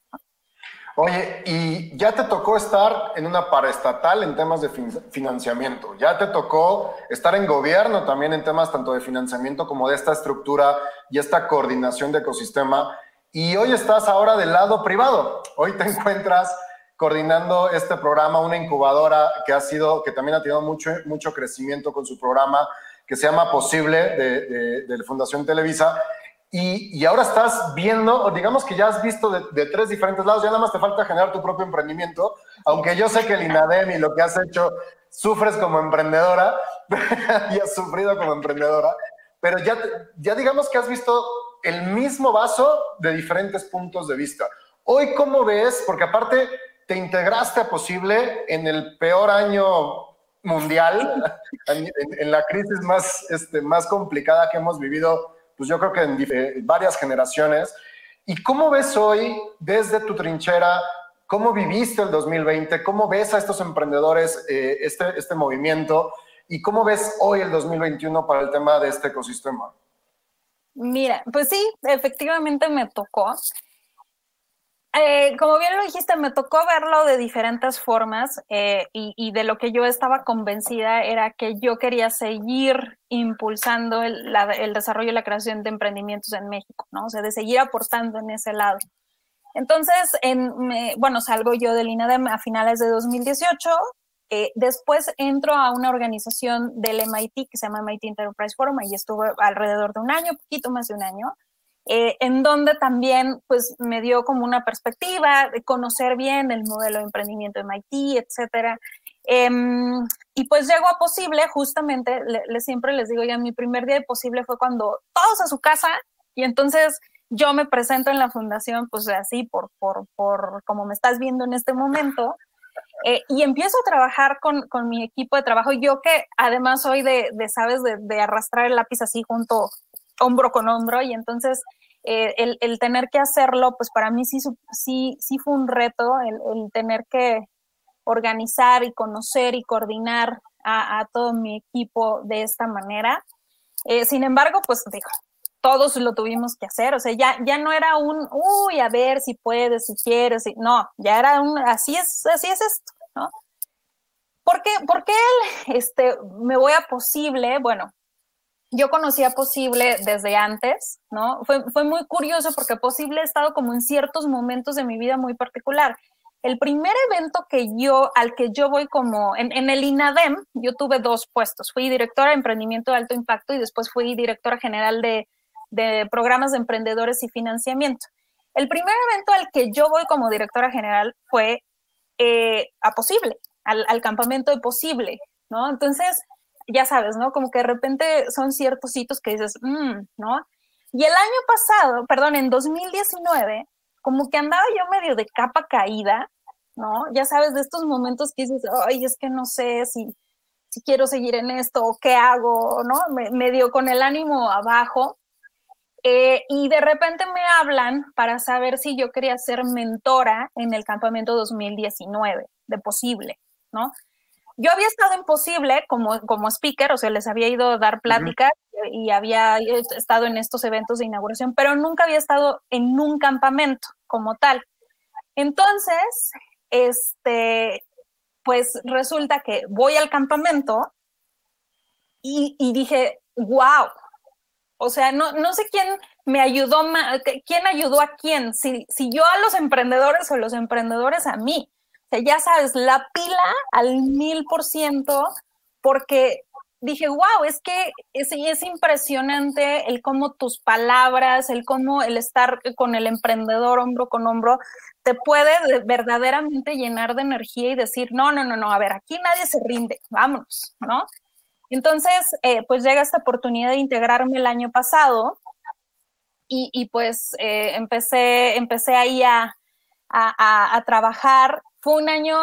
Oye, y ya te tocó estar en una paraestatal en temas de financiamiento, ya te tocó estar en gobierno también en temas tanto de financiamiento como de esta estructura y esta coordinación de ecosistema, y hoy estás ahora del lado privado, hoy te encuentras coordinando este programa, una incubadora que ha sido, que también ha tenido mucho, mucho crecimiento con su programa, que se llama Posible de, de, de Fundación Televisa, y, ahora estás viendo, digamos que ya has visto de, tres diferentes lados, ya nada más te falta generar tu propio emprendimiento, aunque yo sé que el INADEM y lo que has hecho, sufres como emprendedora y has sufrido como emprendedora, pero ya, ya digamos que has visto el mismo vaso de diferentes puntos de vista. Hoy, ¿cómo ves? Porque aparte te integraste a Posible en el peor año mundial, en, en la crisis más, este, más complicada que hemos vivido pues yo creo que en eh, varias generaciones. ¿Y cómo ves hoy, desde tu trinchera, cómo viviste el 2020? ¿Cómo ves a estos emprendedores eh, este, este movimiento? ¿Y cómo ves hoy el 2021 para el tema de este ecosistema? Mira, pues sí, efectivamente me tocó. Eh, como bien lo dijiste, me tocó verlo de diferentes formas eh, y, de lo que yo estaba convencida era que yo quería seguir impulsando el, desarrollo y la creación de emprendimientos en México, ¿no? O sea, de seguir aportando en ese lado. Entonces, bueno, salgo yo del INADEM a finales de 2018. Eh, después entro a una organización del MIT que se llama MIT Enterprise Forum y estuve alrededor de un año, poquito más de un año. Eh, en donde también pues me dio como una perspectiva de conocer bien el modelo de emprendimiento de MIT, etcétera. Em, y pues llego a Posible, justamente, le, siempre les digo ya, mi primer día de Posible fue cuando todos a su casa y entonces yo me presento en la fundación, pues así, por, por, por como me estás viendo en este momento, eh, y empiezo a trabajar con, con, mi equipo de trabajo, yo que además soy de, de ¿sabes?, de, de, arrastrar el lápiz así junto, hombro con hombro y entonces eh, el, tener que hacerlo, pues para mí sí, sí, sí fue un reto el, tener que organizar y conocer y coordinar a, todo mi equipo de esta manera. Eh, sin embargo, pues todos lo tuvimos que hacer, o sea, ya, ya no era un, uy, a ver si puedes, si quieres, no, ya era un, así es, así es esto, ¿no? ¿Por qué, por qué este, me voy a posible? Bueno, yo conocía Posible desde antes, ¿no? Fue, fue muy curioso porque Posible ha estado como en ciertos momentos de mi vida muy particular. El primer evento que yo, al que yo voy como, en, en, el INADEM, yo tuve dos puestos. Fui directora de emprendimiento de alto impacto y después fui directora general de, de programas de emprendedores y financiamiento. El primer evento al que yo voy como directora general fue eh, a Posible, al, al campamento de Posible, ¿no? Entonces, ya sabes, ¿no? Como que de repente son ciertos hitos que dices, mmm, ¿no? Y el año pasado, perdón, en 2019, como que andaba yo medio de capa caída, ¿no? Ya sabes, de estos momentos que dices, ay, es que no sé si, si quiero seguir en esto o qué hago, ¿no? Me, medio con el ánimo abajo. Eh, y de repente me hablan para saber si yo quería ser mentora en el campamento 2019, de posible, ¿no? Yo había estado en Posible como, como speaker, o sea, les había ido a dar pláticas y había estado en estos eventos de inauguración, pero nunca había estado en un campamento como tal. Entonces, este, pues resulta que voy al campamento y, y dije, wow, o sea, no, no sé quién me ayudó, quién ayudó a quién, si, si yo a los emprendedores o los emprendedores a mí ya sabes, la pila al mil por ciento, porque dije, wow, es que es, es impresionante el cómo tus palabras, el cómo el estar con el emprendedor hombro con hombro, te puede verdaderamente llenar de energía y decir, no, no, no, no, a ver, aquí nadie se rinde, vámonos, ¿no? Entonces, eh, pues llega esta oportunidad de integrarme el año pasado y, pues eh, empecé, empecé ahí a, a, trabajar. Fue un año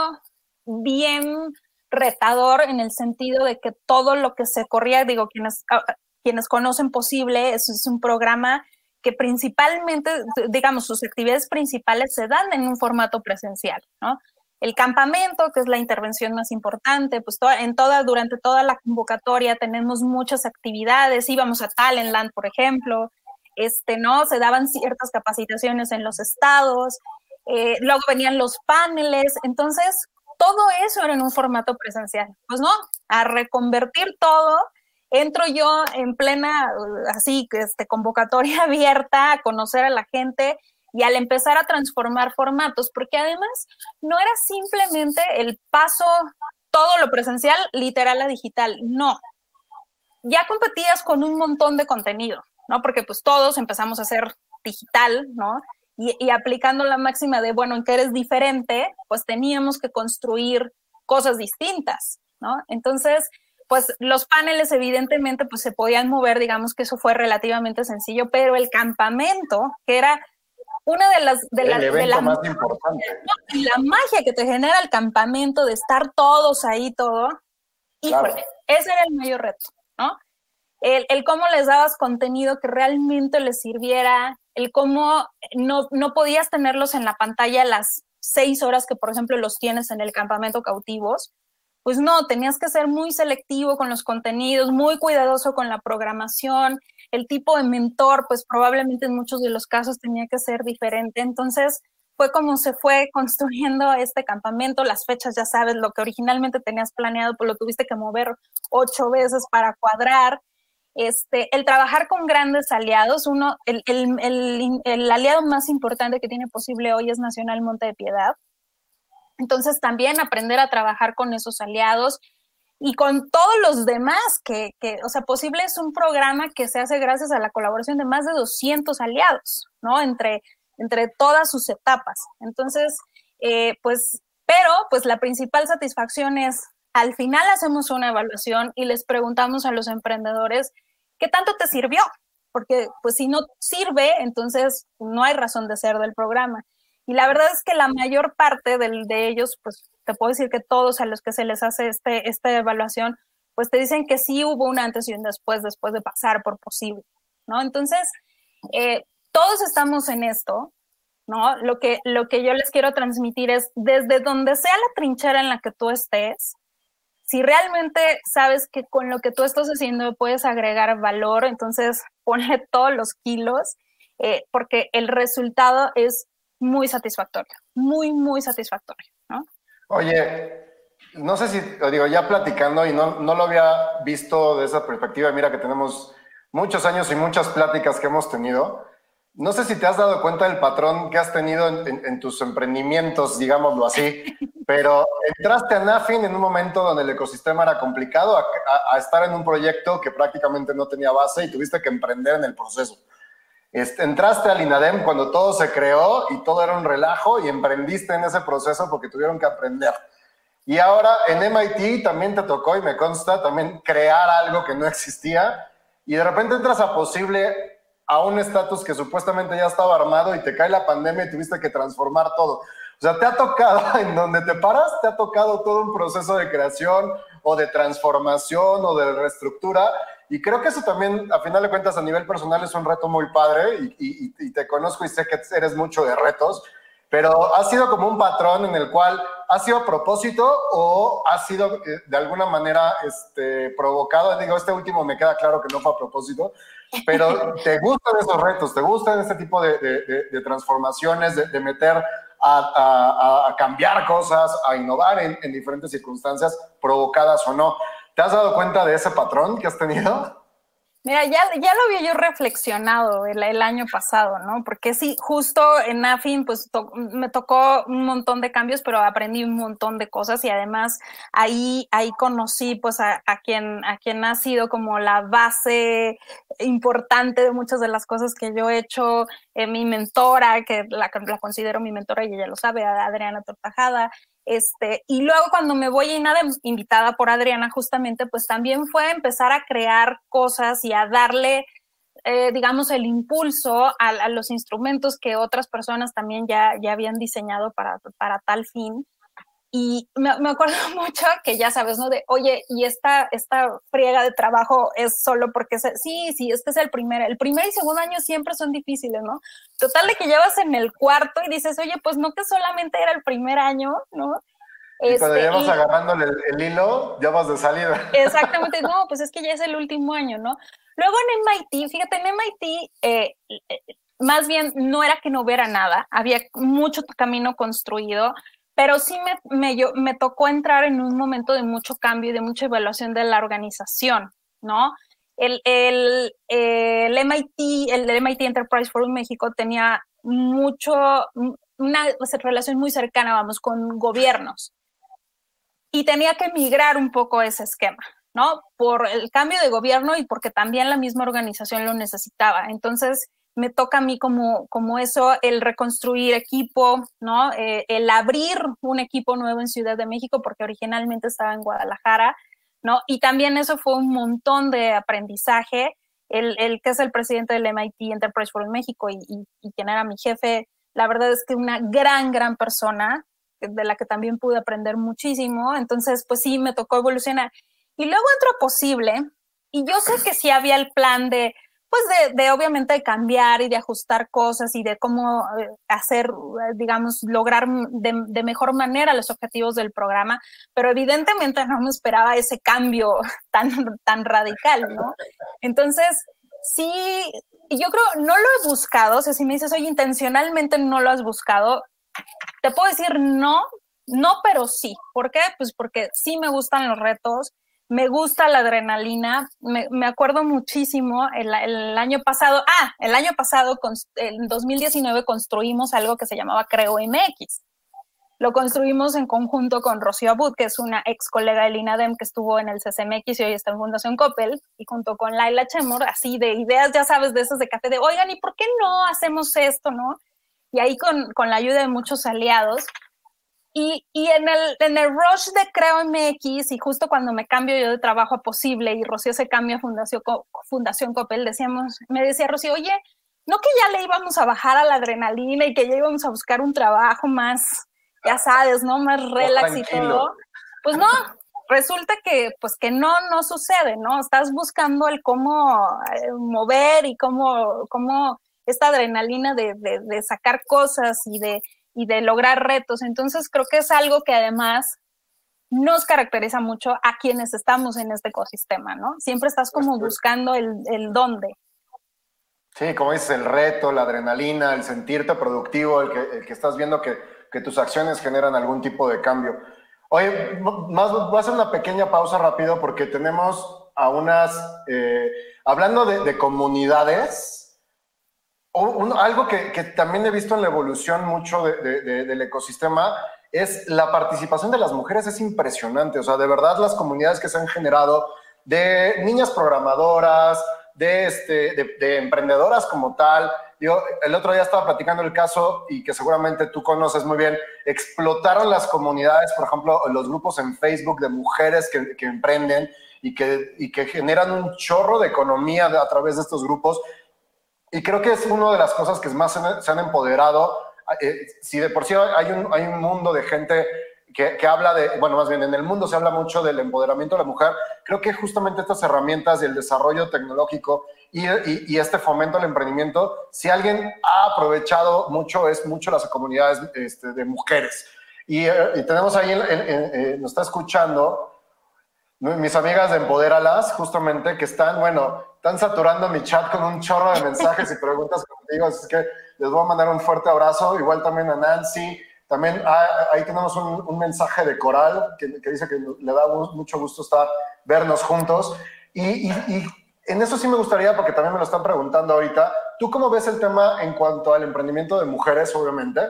bien retador en el sentido de que todo lo que se corría, digo, quienes, ah, quienes conocen posible, es, un programa que principalmente, digamos, sus actividades principales se dan en un formato presencial, ¿no? El campamento, que es la intervención más importante, pues en toda, durante toda la convocatoria tenemos muchas actividades, íbamos a Talentland, por ejemplo, este, ¿no? Se daban ciertas capacitaciones en los estados, eh, luego venían los paneles, entonces todo eso era en un formato presencial. Pues no, a reconvertir todo, entro yo en plena, así, este, convocatoria abierta a conocer a la gente y al empezar a transformar formatos, porque además no era simplemente el paso, todo lo presencial, literal a digital, no. Ya competías con un montón de contenido. ¿no? Porque pues todos empezamos a ser digital, ¿no? Y, aplicando la máxima de, bueno, en que eres diferente, pues teníamos que construir cosas distintas, ¿no? Entonces, pues los paneles evidentemente pues se podían mover, digamos que eso fue relativamente sencillo, pero el campamento, que era una de las de, la, de más importante. la magia que te genera el campamento de estar todos ahí todo, híjole, ese era el mayor reto, ¿no? El, cómo les dabas contenido que realmente les sirviera, el cómo no, no podías tenerlos en la pantalla las seis horas que, por ejemplo, los tienes en el campamento cautivos. Pues no, tenías que ser muy selectivo con los contenidos, muy cuidadoso con la programación. El tipo de mentor, pues probablemente en muchos de los casos tenía que ser diferente. Entonces, fue como se fue construyendo este campamento, las fechas, ya sabes, lo que originalmente tenías planeado, pues lo tuviste que mover ocho veces para cuadrar. Este, el trabajar con grandes aliados, uno, el, aliado más importante que tiene posible hoy es Nacional Monte de Piedad. Entonces también aprender a trabajar con esos aliados y con todos los demás, que, o sea, posible es un programa que se hace gracias a la colaboración de más de 200 aliados, ¿no? Entre, entre todas sus etapas. Entonces, eh, pues, pero pues la principal satisfacción es al final hacemos una evaluación y les preguntamos a los emprendedores qué tanto te sirvió, porque pues si no sirve, entonces no hay razón de ser del programa. Y la verdad es que la mayor parte de ellos, pues te puedo decir que todos a los que se les hace este, esta evaluación, pues te dicen que sí hubo un antes y un después, después de pasar por posible, ¿no? Entonces, eh, todos estamos en esto, ¿no? Lo que, lo que yo les quiero transmitir es, desde donde sea la trinchera en la que tú estés, si realmente sabes que con lo que tú estás haciendo puedes agregar valor, entonces ponle todos los kilos, eh, porque el resultado es muy satisfactorio, muy, muy satisfactorio, ¿no? Oye, no sé si, digo, ya platicando y no, no lo había visto de esa perspectiva, mira que tenemos muchos años y muchas pláticas que hemos tenido. No sé si te has dado cuenta del patrón que has tenido en, tus emprendimientos, digámoslo así, pero entraste a Nafin en un momento donde el ecosistema era complicado, a, estar en un proyecto que prácticamente no tenía base y tuviste que emprender en el proceso. Este, entraste al INADEM cuando todo se creó y todo era un relajo y emprendiste en ese proceso porque tuvieron que aprender. Y ahora en MIT también te tocó, y me consta, también crear algo que no existía y de repente entras a posible a un estatus que supuestamente ya estaba armado y te cae la pandemia y tuviste que transformar todo. O sea, te ha tocado, en donde te paras, te ha tocado todo un proceso de creación o de transformación o de reestructura. Y creo que eso también, a final de cuentas, a nivel personal es un reto muy padre y, te conozco y sé que eres mucho de retos, pero ha sido como un patrón en el cual ha sido a propósito o ha sido eh, de alguna manera este, provocado. Digo, este último me queda claro que no fue a propósito, pero te gustan esos retos, te gustan este tipo de, transformaciones, de, meter a, cambiar cosas, a innovar en, diferentes circunstancias, provocadas o no. ¿Te has dado cuenta de ese patrón que has tenido? Mira, ya, ya lo había yo reflexionado el, año pasado, ¿no? Porque sí, justo en AFIN, pues me tocó un montón de cambios, pero aprendí un montón de cosas y además ahí, ahí conocí pues a, a, quien, a quien ha sido como la base importante de muchas de las cosas que yo he hecho, eh, mi mentora, que la, la considero mi mentora y ella lo sabe, Adriana Tortajada, este, y luego cuando me voy nada invitada por Adriana, justamente, pues también fue empezar a crear cosas y a darle, eh, digamos, el impulso a, los instrumentos que otras personas también ya, ya habían diseñado para, para tal fin. Y me, me, acuerdo mucho que ya sabes, ¿no? De, oye, y esta, esta friega de trabajo es solo porque, sí, sí, este es el primer, el primer y segundo año siempre son difíciles, ¿no? Total de que llevas en el cuarto y dices, oye, pues no que solamente era el primer año, ¿no? Y cuando ya vas agarrándole el, hilo, ya vas de salida. Exactamente, no, pues es que ya es el último año, ¿no? Luego en MIT, fíjate, en MIT, eh, eh, más bien no era que no hubiera nada, había mucho camino construido, pero sí me, me, yo, me tocó entrar en un momento de mucho cambio y de mucha evaluación de la organización, ¿no? El, el, MIT, el MIT Enterprise Forum México tenía mucho, una relación muy cercana, vamos, con gobiernos. Y tenía que migrar un poco ese esquema, ¿no? Por el cambio de gobierno y porque también la misma organización lo necesitaba. Entonces, me toca a mí como, como eso, el reconstruir equipo, ¿no? Eh, el abrir un equipo nuevo en Ciudad de México, porque originalmente estaba en Guadalajara, ¿no? Y también eso fue un montón de aprendizaje. El, el que es el presidente del MIT Enterprise Forum México y, y, quien era mi jefe, la verdad es que una gran, gran persona, de la que también pude aprender muchísimo. Entonces, pues sí, me tocó evolucionar. Y luego entró posible, y yo sé que sí había el plan de, pues de, de, obviamente cambiar y de ajustar cosas y de cómo eh, hacer, eh, digamos, lograr de, mejor manera los objetivos del programa, pero evidentemente no me esperaba ese cambio tan, tan radical, ¿no? Entonces, sí, yo creo, no lo he buscado, o sea, si me dices, oye, intencionalmente no lo has buscado, te puedo decir no, no, pero sí. ¿Por qué? Pues porque sí me gustan los retos, me gusta la adrenalina, me, acuerdo muchísimo el, el, año pasado, ah, el año pasado, en 2019 construimos algo que se llamaba Creo MX. Lo construimos en conjunto con Rocío Abud, que es una ex colega de INADEM que estuvo en el CCMX y hoy está en Fundación Coppel, y junto con Laila Chemor, así de ideas, ya sabes, de esas de café, de, oigan, ¿y por qué no hacemos esto, no? Y ahí con, con la ayuda de muchos aliados, y, y, en, el, en el rush de Creo MX, y justo cuando me cambio yo de trabajo a Posible y Rocío se cambia a Fundación, Fundación Copel, decíamos, me decía Rocío, oye, no que ya le íbamos a bajar a la adrenalina y que ya íbamos a buscar un trabajo más, ya sabes, ¿no? Más relax y todo. Pues no, resulta que, pues que no, no sucede, ¿no? Estás buscando el cómo eh, mover y cómo, cómo esta adrenalina de, de, de sacar cosas y de y de lograr retos. Entonces creo que es algo que además nos caracteriza mucho a quienes estamos en este ecosistema, ¿no? Siempre estás como buscando el, el dónde. Sí, como dices, el reto, la adrenalina, el sentirte productivo, el que, el que estás viendo que, que, tus acciones generan algún tipo de cambio. Oye, más, voy a hacer una pequeña pausa rápido porque tenemos a unas, eh, hablando de, de comunidades, algo que, que, también he visto en la evolución mucho de, de, del ecosistema es la participación de las mujeres es impresionante. O sea, de verdad las comunidades que se han generado de niñas programadoras, de, este, de, emprendedoras como tal. Yo el otro día estaba platicando el caso y que seguramente tú conoces muy bien, explotaron las comunidades, por ejemplo, los grupos en Facebook de mujeres que, que emprenden y que, y que generan un chorro de economía a través de estos grupos y creo que es una de las cosas que más se han empoderado. Eh, si de por sí hay un, hay un mundo de gente que, que, habla de, bueno, más bien en el mundo se habla mucho del empoderamiento de la mujer, creo que justamente estas herramientas y el desarrollo tecnológico y, y, y este fomento al emprendimiento, si alguien ha aprovechado mucho, es mucho las comunidades este, de mujeres. Y, eh, y tenemos ahí, eh, nos está escuchando mis amigas de Empoderalas, justamente, que están, bueno, están saturando mi chat con un chorro de mensajes y preguntas contigo, así que les voy a mandar un fuerte abrazo, igual también a Nancy, también ah, ahí tenemos un, un, mensaje de Coral que, que, dice que le da mucho gusto estar, vernos juntos, y, y, y en eso sí me gustaría, porque también me lo están preguntando ahorita, ¿tú cómo ves el tema en cuanto al emprendimiento de mujeres, obviamente?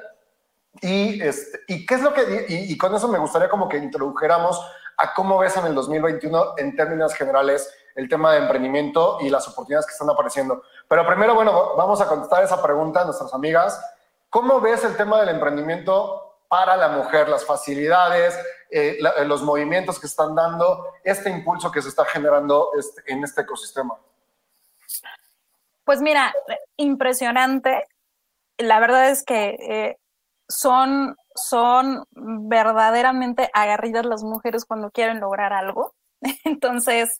Y, este, y qué es lo que, y, y con eso me gustaría como que introdujéramos a cómo ves en el 2021 en términos generales el tema de emprendimiento y las oportunidades que están apareciendo. Pero primero, bueno, vamos a contestar esa pregunta a nuestras amigas. ¿Cómo ves el tema del emprendimiento para la mujer, las facilidades, eh, eh, los movimientos que están dando, este impulso que se está generando este, en este ecosistema? Pues mira, impresionante. La verdad es que eh, son, son verdaderamente agarridas las mujeres cuando quieren lograr algo. Entonces,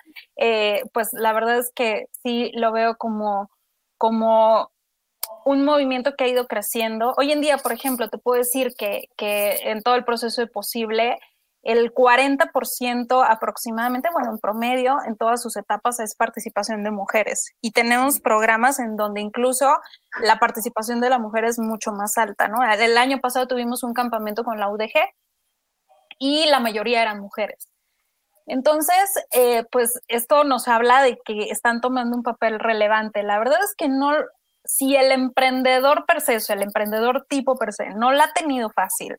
pues la verdad es que sí lo veo como, como un movimiento que ha ido creciendo. Hoy en día, por ejemplo, te puedo decir que, en todo el proceso de posible, el 40% aproximadamente, bueno, en promedio, en todas sus etapas es participación de mujeres. Y tenemos programas en donde incluso la participación de la mujer es mucho más alta, ¿no? El año pasado tuvimos un campamento con la UDG y la mayoría eran mujeres. Entonces, eh, pues esto nos habla de que están tomando un papel relevante. La verdad es que no, si el emprendedor per se, o el emprendedor tipo per se, no la ha tenido fácil,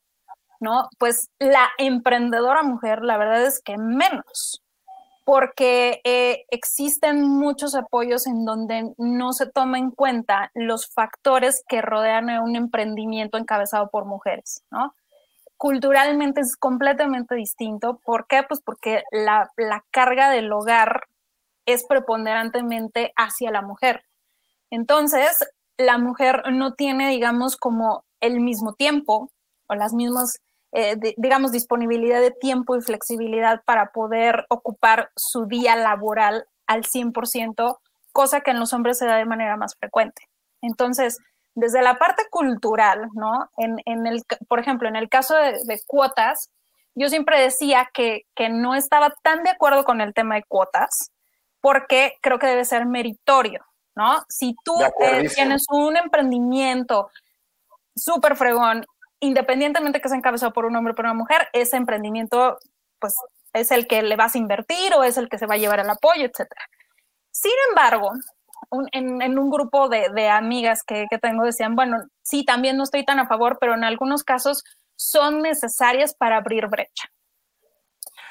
¿no? Pues la emprendedora mujer, la verdad es que menos, porque eh, existen muchos apoyos en donde no se toma en cuenta los factores que rodean a un emprendimiento encabezado por mujeres, ¿no? Culturalmente es completamente distinto. ¿Por qué? Pues porque la, la carga del hogar es preponderantemente hacia la mujer. Entonces, la mujer no tiene, digamos, como el mismo tiempo o las mismas, eh, digamos, disponibilidad de tiempo y flexibilidad para poder ocupar su día laboral al 100%, cosa que en los hombres se da de manera más frecuente. Entonces, desde la parte cultural, ¿no? En, el, por ejemplo, en el caso de, cuotas, yo siempre decía que, que no estaba tan de acuerdo con el tema de cuotas, porque creo que debe ser meritorio, ¿no? Si tú eh, tienes un emprendimiento súper fregón, independientemente que sea encabezado por un hombre o por una mujer, ese emprendimiento, pues, es el que le vas a invertir o es el que se va a llevar el apoyo, etcétera. Sin embargo, en, un grupo de, amigas que, tengo decían, bueno, sí, también no estoy tan a favor, pero en algunos casos son necesarias para abrir brecha.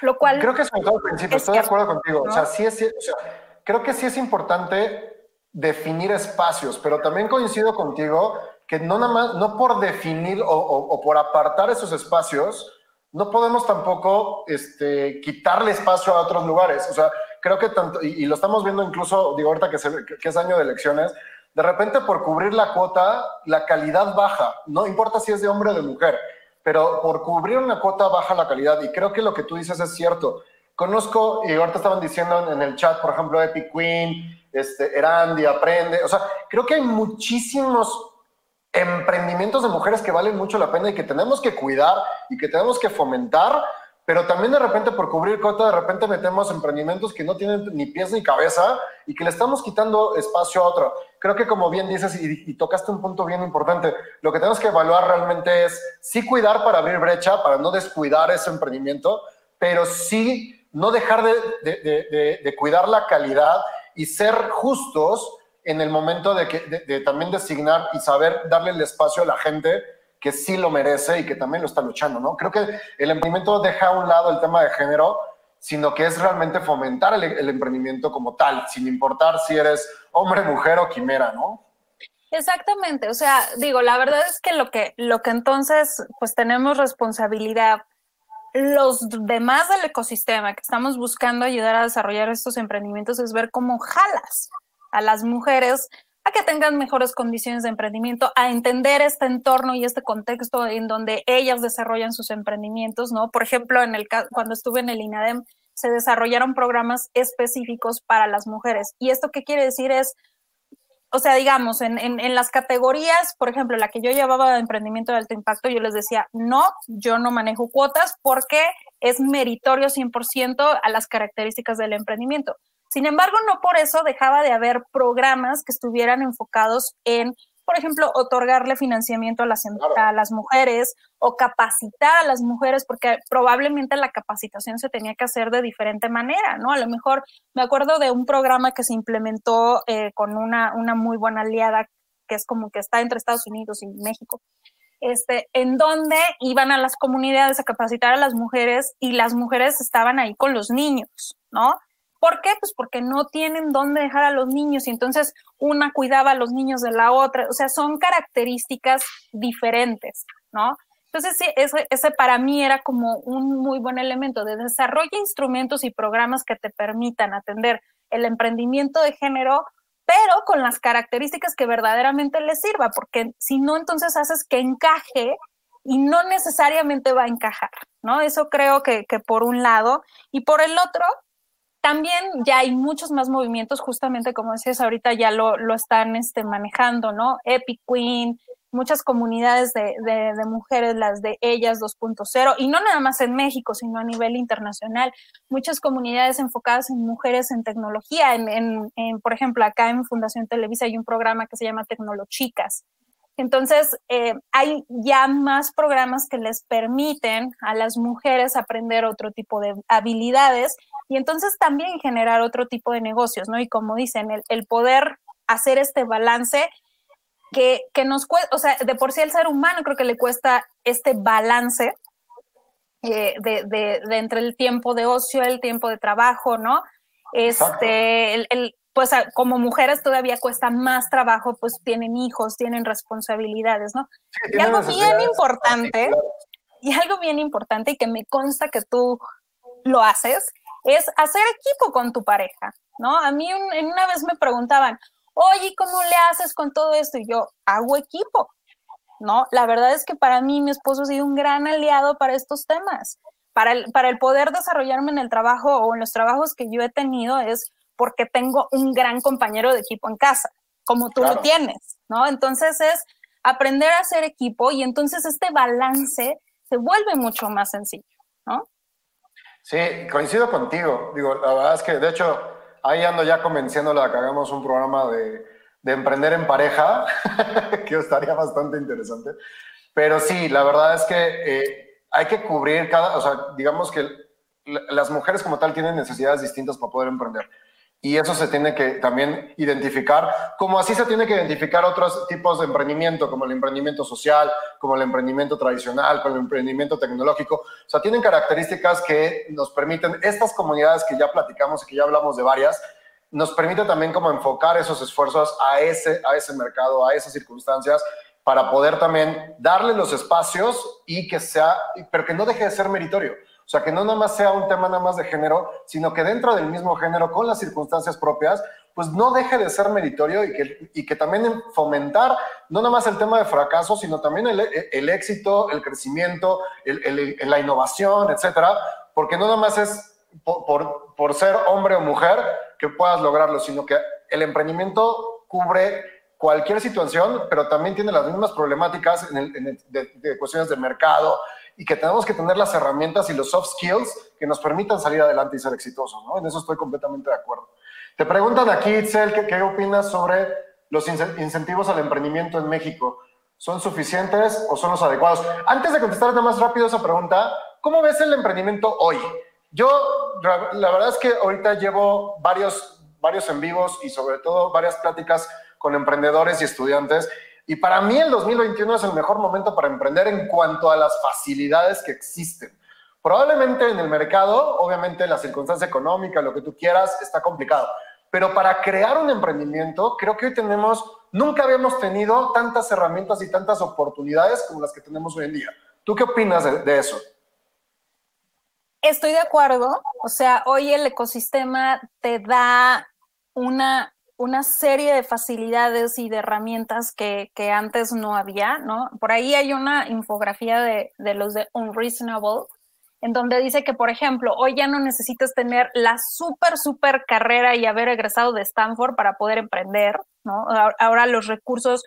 Lo cual... Creo que sobre todo al principio, estoy de acuerdo contigo. O sea, sí es, o sea, creo que sí es importante definir espacios, pero también coincido contigo que no nada más, no por definir o, por apartar esos espacios, no podemos tampoco este, quitarle espacio a otros lugares. O sea, creo que tanto, y, lo estamos viendo incluso, digo ahorita que, que es año de elecciones, de repente por cubrir la cuota, la calidad baja, no importa si es de hombre o de mujer, pero por cubrir una cuota baja la calidad. Y creo que lo que tú dices es cierto. Conozco, y ahorita estaban diciendo en el chat, por ejemplo, Epic Queen, este, Erandi, Aprende. O sea, creo que hay muchísimos emprendimientos de mujeres que valen mucho la pena y que tenemos que cuidar y que tenemos que fomentar, pero también de repente por cubrir cota, de repente metemos emprendimientos que no tienen ni pies ni cabeza y que le estamos quitando espacio a otro. Creo que como bien dices y, y tocaste un punto bien importante, lo que tenemos que evaluar realmente es sí cuidar para abrir brecha, para no descuidar ese emprendimiento, pero sí no dejar de, cuidar la calidad y ser justos en el momento de, que, también designar y saber darle el espacio a la gente que sí lo merece y que también lo está luchando, ¿no? Creo que el emprendimiento deja a un lado el tema de género, sino que es realmente fomentar el, emprendimiento como tal, sin importar si eres hombre, mujer o quimera, ¿no? Exactamente, o sea, digo, la verdad es que lo que, lo que entonces, pues tenemos responsabilidad los demás del ecosistema que estamos buscando ayudar a desarrollar estos emprendimientos es ver cómo jalas a las mujeres a que tengan mejores condiciones de emprendimiento, a entender este entorno y este contexto en donde ellas desarrollan sus emprendimientos, ¿no? Por ejemplo, en el cuando estuve en el INADEM se desarrollaron programas específicos para las mujeres. ¿Y esto qué quiere decir? Es o sea, digamos, en, en, las categorías, por ejemplo, la que yo llevaba de emprendimiento de alto impacto, yo les decía, no, yo no manejo cuotas porque es meritorio 100% a las características del emprendimiento. Sin embargo, no por eso dejaba de haber programas que estuvieran enfocados en por ejemplo, otorgarle financiamiento a las, em, a las mujeres o capacitar a las mujeres, porque probablemente la capacitación se tenía que hacer de diferente manera, ¿no? A lo mejor me acuerdo de un programa que se implementó eh, con una, una muy buena aliada que es como que está entre Estados Unidos y México, este, en donde iban a las comunidades a capacitar a las mujeres y las mujeres estaban ahí con los niños, ¿no? ¿Por qué? Pues porque no tienen dónde dejar a los niños y entonces una cuidaba a los niños de la otra, o sea, son características diferentes, ¿no? Entonces, sí, ese, ese para mí era como un muy buen elemento de desarrollo instrumentos y programas que te permitan atender el emprendimiento de género, pero con las características que verdaderamente les sirva, porque si no, entonces haces que encaje y no necesariamente va a encajar, ¿no? Eso creo que, que por un lado. Y por el otro, también ya hay muchos más movimientos, justamente como decías ahorita, ya lo, lo están este, manejando, ¿no? Epic Queen, muchas comunidades de, de, mujeres, las de ellas 2.0, y no nada más en México, sino a nivel internacional, muchas comunidades enfocadas en mujeres en tecnología. En, en, por ejemplo, acá en Fundación Televisa hay un programa que se llama Tecnolochicas. Entonces, eh, hay ya más programas que les permiten a las mujeres aprender otro tipo de habilidades y entonces también generar otro tipo de negocios, ¿no? Y como dicen, el, poder hacer este balance que, nos cuesta, o sea, de por sí el ser humano creo que le cuesta este balance eh, de, entre el tiempo de ocio, el tiempo de trabajo, ¿no? Este, el, pues como mujeres todavía cuesta más trabajo, pues tienen hijos, tienen responsabilidades, ¿no? y algo bien importante, y algo bien importante y que me consta que tú lo haces, es hacer equipo con tu pareja, ¿no? A mí en una vez me preguntaban, oye, ¿cómo le haces con todo esto? Y yo, hago equipo, ¿no? La verdad es que para mí mi esposo ha sido un gran aliado para estos temas. Para el, para el poder desarrollarme en el trabajo o en los trabajos que yo he tenido es porque tengo un gran compañero de equipo en casa, como tú lo tienes, ¿no? Entonces es aprender a hacer equipo y entonces este balance se vuelve mucho más sencillo, ¿no? Sí, coincido contigo. Digo, la verdad es que, de hecho, ahí ando ya convenciéndola que hagamos un programa de, de emprender en pareja, que estaría bastante interesante. Pero sí, la verdad es que eh, hay que cubrir cada, o sea, digamos que las mujeres como tal tienen necesidades distintas para poder emprender. Y eso se tiene que también identificar, como así se tiene que identificar otros tipos de emprendimiento, como el emprendimiento social, como el emprendimiento tradicional, como el emprendimiento tecnológico. O sea, tienen características que nos permiten, estas comunidades que ya platicamos y que ya hablamos de varias, nos permite también como enfocar esos esfuerzos a ese, a ese mercado, a esas circunstancias, para poder también darle los espacios y que sea, pero que no deje de ser meritorio. Sea, que no nada más sea un tema nada más de género, sino que dentro del mismo género, con las circunstancias propias, pues no deje de ser meritorio y que, y que también fomentar no nada más el tema de fracaso, sino también el, el éxito, el crecimiento, el, el, la innovación, etcétera, porque no nada más es por, por, por, ser hombre o mujer que puedas lograrlo, sino que el emprendimiento cubre cualquier situación, pero también tiene las mismas problemáticas en de, de cuestiones de mercado, y que tenemos que tener las herramientas y los soft skills que nos permitan salir adelante y ser exitosos, ¿no? En eso estoy completamente de acuerdo. Te preguntan aquí, Itzel, ¿qué, qué opinas sobre los incentivos al emprendimiento en México? ¿Son suficientes o son los adecuados? Antes de contestarte más rápido esa pregunta, ¿cómo ves el emprendimiento hoy? Yo, la verdad es que ahorita llevo varios, varios en vivos y sobre todo varias pláticas con emprendedores y estudiantes y para mí el 2021 es el mejor momento para emprender en cuanto a las facilidades que existen. Probablemente en el mercado, obviamente la circunstancia económica, lo que tú quieras, está complicado. Pero para crear un emprendimiento, creo que hoy tenemos, nunca habíamos tenido tantas herramientas y tantas oportunidades como las que tenemos hoy en día. ¿Tú qué opinas de, de eso? Estoy de acuerdo. O sea, hoy el ecosistema te da una una serie de facilidades y de herramientas que, antes no había, ¿no? Por ahí hay una infografía de, los de Unreasonable, en donde dice que, por ejemplo, hoy ya no necesitas tener la súper, súper carrera y haber egresado de Stanford para poder emprender, ¿no? Ahora los recursos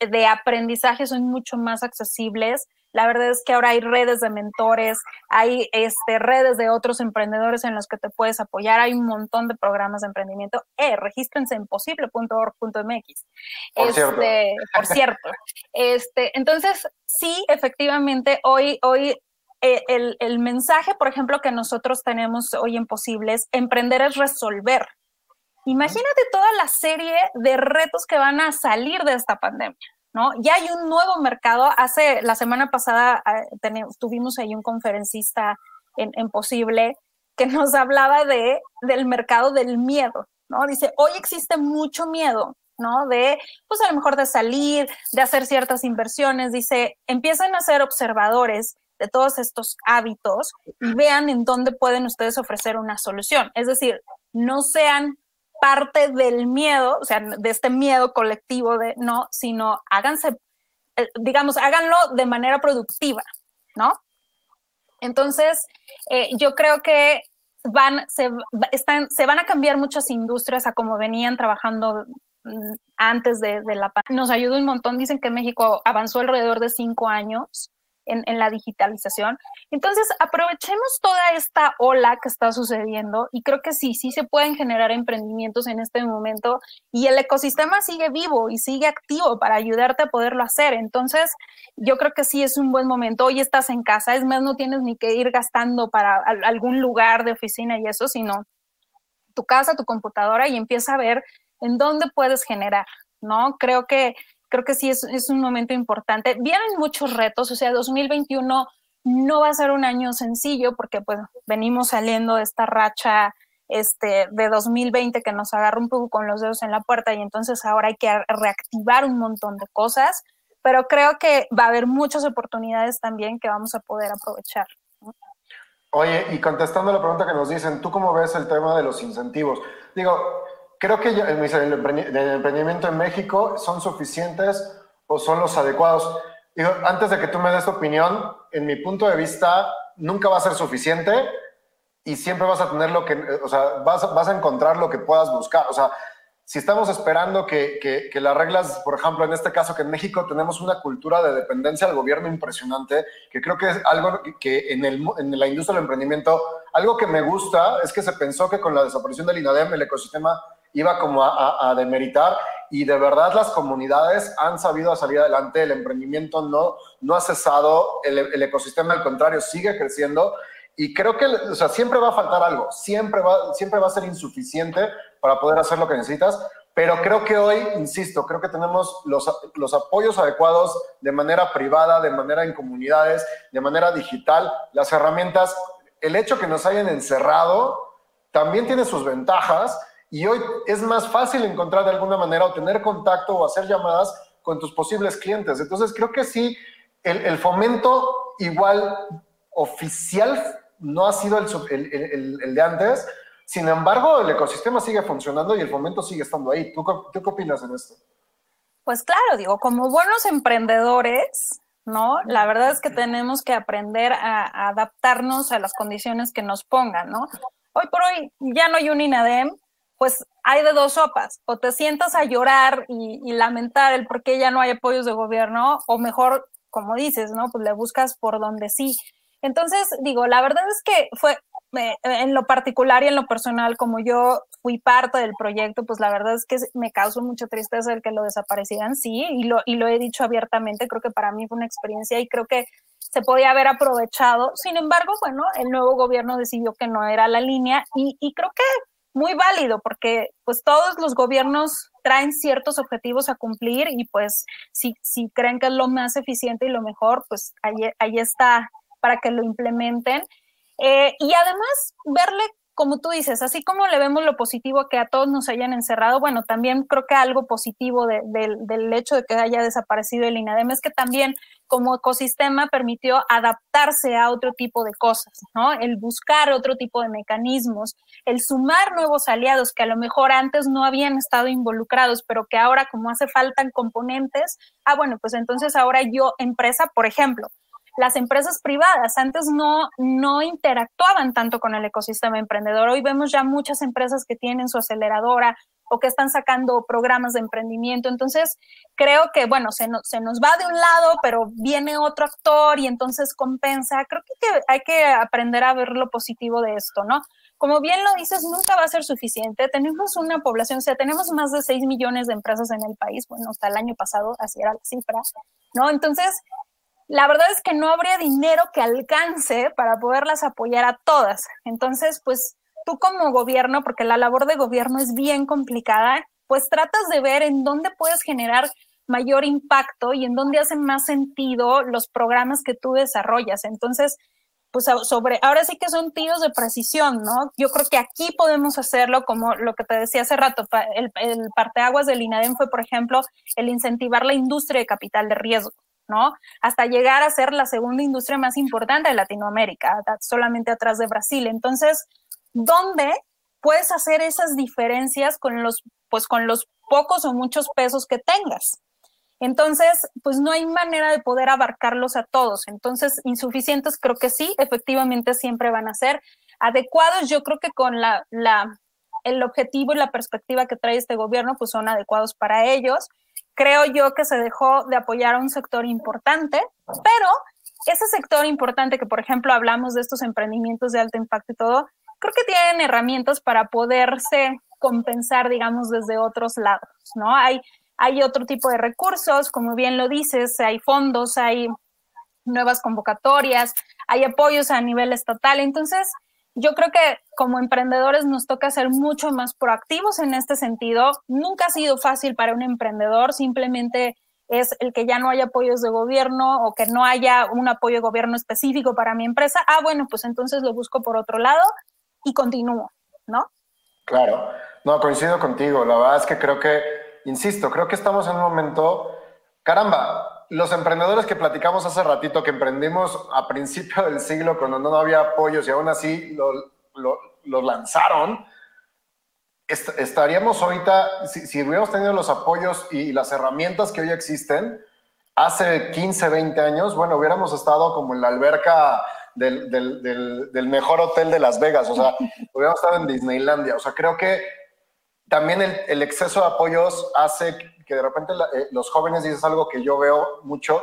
de aprendizaje son mucho más accesibles. La verdad es que ahora hay redes de mentores, hay este, redes de otros emprendedores en los que te puedes apoyar, hay un montón de programas de emprendimiento. Eh, regístrense en posible.org.mx. Por este, cierto. Por cierto. Este, entonces, sí, efectivamente, hoy, hoy eh, el, el, mensaje, por ejemplo, que nosotros tenemos hoy en Posible es emprender es resolver. Imagínate toda la serie de retos que van a salir de esta pandemia. ¿No? Ya hay un nuevo mercado. Hace la semana pasada eh, tuvimos ahí un conferencista en, Posible que nos hablaba de, del mercado del miedo. Dice, hoy existe mucho miedo, ¿no? De, pues a lo mejor de salir, de hacer ciertas inversiones. Dice, empiezan a ser observadores de todos estos hábitos y vean en dónde pueden ustedes ofrecer una solución. Es decir, no sean parte del miedo, o sea, de este miedo colectivo de no, sino háganse, eh, digamos, háganlo de manera productiva, ¿no? Entonces, eh, yo creo que van, se, están, se van a cambiar muchas industrias a como venían trabajando mm, antes de, de la pandemia. Nos ayudó un montón. Dicen que México avanzó alrededor de cinco años en, la digitalización. Entonces, aprovechemos toda esta ola que está sucediendo y creo que sí, sí se pueden generar emprendimientos en este momento y el ecosistema sigue vivo y sigue activo para ayudarte a poderlo hacer. Entonces, yo creo que sí es un buen momento. Hoy estás en casa, es más, no tienes ni que ir gastando para algún lugar de oficina y eso, sino tu casa, tu computadora y empieza a ver en dónde puedes generar, ¿no? Creo que creo que sí es, es un momento importante. Vienen muchos retos, o sea, 2021 no va a ser un año sencillo porque pues venimos saliendo de esta racha este, de 2020 que nos agarra un poco con los dedos en la puerta y entonces ahora hay que reactivar un montón de cosas, pero creo que va a haber muchas oportunidades también que vamos a poder aprovechar. Oye, y contestando la pregunta que nos dicen, ¿tú cómo ves el tema de los incentivos? Digo, creo que el emprendimiento en México son suficientes o son los adecuados. Antes de que tú me des tu opinión, en mi punto de vista, nunca va a ser suficiente y siempre vas a tener lo que, o sea, vas, vas a encontrar lo que puedas buscar. O sea, si estamos esperando que, que, que, las reglas, por ejemplo, en este caso que en México tenemos una cultura de dependencia al gobierno impresionante, que creo que es algo que en, el, en la industria del emprendimiento, algo que me gusta es que se pensó que con la desaparición del INADEM el ecosistema iba como a, demeritar y de verdad las comunidades han sabido salir adelante, el emprendimiento no, no ha cesado, el, ecosistema al contrario sigue creciendo y creo que o sea, siempre va a faltar algo, siempre va, siempre va a ser insuficiente para poder hacer lo que necesitas, pero creo que hoy, insisto, creo que tenemos los, los apoyos adecuados de manera privada, de manera en comunidades, de manera digital, las herramientas, el hecho que nos hayan encerrado también tiene sus ventajas y hoy es más fácil encontrar de alguna manera o tener contacto o hacer llamadas con tus posibles clientes. Entonces creo que sí, el, fomento igual oficial no ha sido el, de antes. Sin embargo, el ecosistema sigue funcionando y el fomento sigue estando ahí. ¿Tú, qué opinas en esto? Pues claro, digo, como buenos emprendedores, ¿no? La verdad es que tenemos que aprender a, adaptarnos a las condiciones que nos pongan, ¿no? Hoy por hoy ya no hay un INADEM, pues hay de dos sopas, o te sientas a llorar y, lamentar el por qué ya no hay apoyos de gobierno, o mejor, como dices, ¿no? Pues le buscas por donde sí. Entonces, digo, la verdad es que fue, en lo particular y en lo personal, como yo fui parte del proyecto, pues la verdad es que me causó mucha tristeza el que lo desaparecieran, sí, y lo, y lo he dicho abiertamente, creo que para mí fue una experiencia y creo que se podía haber aprovechado. Sin embargo, bueno, el nuevo gobierno decidió que no era la línea y, y creo que muy válido porque pues todos los gobiernos traen ciertos objetivos a cumplir y pues si, si creen que es lo más eficiente y lo mejor, pues ahí, ahí está para que lo implementen. Eh, y además verle como tú dices, así como le vemos lo positivo que a todos nos hayan encerrado, bueno, también creo que algo positivo del hecho de que haya desaparecido el INADEM es que también como ecosistema permitió adaptarse a otro tipo de cosas, ¿no? El buscar otro tipo de mecanismos, el sumar nuevos aliados que a lo mejor antes no habían estado involucrados, pero que ahora como hace falta componentes, ah, bueno, pues entonces ahora yo, empresa, por ejemplo, las empresas privadas. Antes no, no interactuaban tanto con el ecosistema emprendedor. Hoy vemos ya muchas empresas que tienen su aceleradora o que están sacando programas de emprendimiento. Entonces, creo que, bueno, se, nos va de un lado, pero viene otro actor y entonces compensa. Creo que hay que aprender a ver lo positivo de esto, ¿no? Como bien lo dices, nunca va a ser suficiente. Tenemos una población, o sea, tenemos más de 6 millones de empresas en el país. Bueno, hasta el año pasado así era la cifra, ¿no? Entonces, la verdad es que no habría dinero que alcance para poderlas apoyar a todas. Entonces, pues tú como gobierno, porque la labor de gobierno es bien complicada, pues tratas de ver en dónde puedes generar mayor impacto y en dónde hacen más sentido los programas que tú desarrollas. Entonces, pues sobre, ahora sí que son tiros de precisión, ¿no? Yo creo que aquí podemos hacerlo como lo que te decía hace rato, el, el parteaguas del INADEM fue, por ejemplo, el incentivar la industria de capital de riesgo. ¿no? Hasta llegar a ser la segunda industria más importante de Latinoamérica, solamente atrás de Brasil. Entonces, ¿dónde puedes hacer esas diferencias con los, pues con los pocos o muchos pesos que tengas? Entonces, pues no hay manera de poder abarcarlos a todos. Entonces, insuficientes creo que sí, efectivamente siempre van a ser. Adecuados, yo creo que con la, la, el objetivo y la perspectiva que trae este gobierno, pues son adecuados para ellos creo yo que se dejó de apoyar a un sector importante, pero ese sector importante que, por ejemplo, hablamos de estos emprendimientos de alto impacto y todo, creo que tienen herramientas para poderse compensar, digamos, desde otros lados, ¿no? Hay, hay otro tipo de recursos, como bien lo dices, hay fondos, hay nuevas convocatorias, hay apoyos a nivel estatal, entonces yo creo que como emprendedores nos toca ser mucho más proactivos en este sentido. Nunca ha sido fácil para un emprendedor, simplemente es el que ya no haya apoyos de gobierno o que no haya un apoyo de gobierno específico para mi empresa. Ah, bueno, pues entonces lo busco por otro lado y continúo, ¿no? Claro, no, coincido contigo. La verdad es que creo que, insisto, creo que estamos en un momento, caramba, los emprendedores que platicamos hace ratito, que emprendimos a principio del siglo cuando no había apoyos y aún así los lo, lanzaron, estaríamos ahorita, si, hubiéramos tenido los apoyos y, las herramientas que hoy existen, hace 15, 20 años, bueno, hubiéramos estado como en la alberca del, del, mejor hotel de Las Vegas, o sea, hubiéramos estado en Disneylandia. O sea, creo que también el, el exceso de apoyos hace que de repente eh, los jóvenes dices algo que yo veo mucho,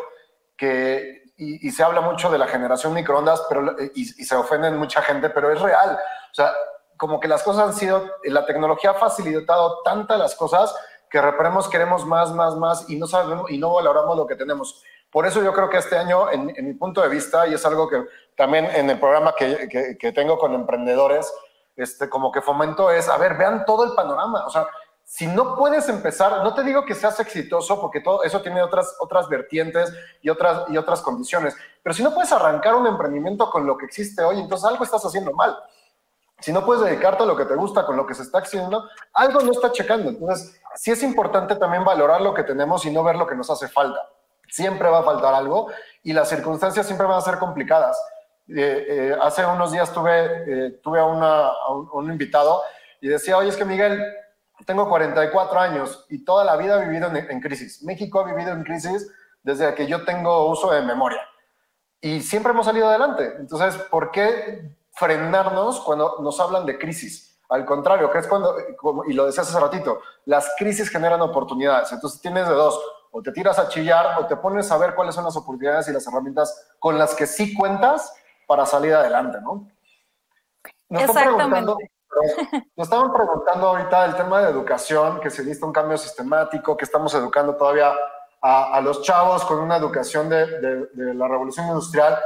que, y, se habla mucho de la generación microondas, pero, y, se ofenden mucha gente, pero es real. O sea, como que las cosas han sido, la tecnología ha facilitado tantas las cosas que reparemos, queremos más, más, más y no sabemos y no valoramos lo que tenemos. Por eso yo creo que este año, en, mi punto de vista, y es algo que también en el programa que, que, que tengo con emprendedores, este, como que fomento es, a ver, vean todo el panorama. O sea, si no puedes empezar, no te digo que seas exitoso porque todo eso tiene otras, otras vertientes y otras, y otras condiciones, pero si no puedes arrancar un emprendimiento con lo que existe hoy, entonces algo estás haciendo mal. Si no puedes dedicarte a lo que te gusta con lo que se está haciendo, algo no está checando. Entonces, sí es importante también valorar lo que tenemos y no ver lo que nos hace falta. Siempre va a faltar algo y las circunstancias siempre van a ser complicadas. Eh, hace unos días tuve, eh, tuve a, un, un invitado y decía, oye, es que Miguel, tengo 44 años y toda la vida he vivido en, crisis. México ha vivido en crisis desde que yo tengo uso de memoria. Y siempre hemos salido adelante. Entonces, ¿por qué frenarnos cuando nos hablan de crisis? Al contrario, que es cuando, y lo decías hace ratito, las crisis generan oportunidades. Entonces tienes de dos, o te tiras a chillar o te pones a ver cuáles son las oportunidades y las herramientas con las que sí cuentas para salir adelante, ¿no? Exactamente. Nos estaban preguntando ahorita el tema de educación, que se necesita un cambio sistemático, que estamos educando todavía a, los chavos con una educación de, la revolución industrial.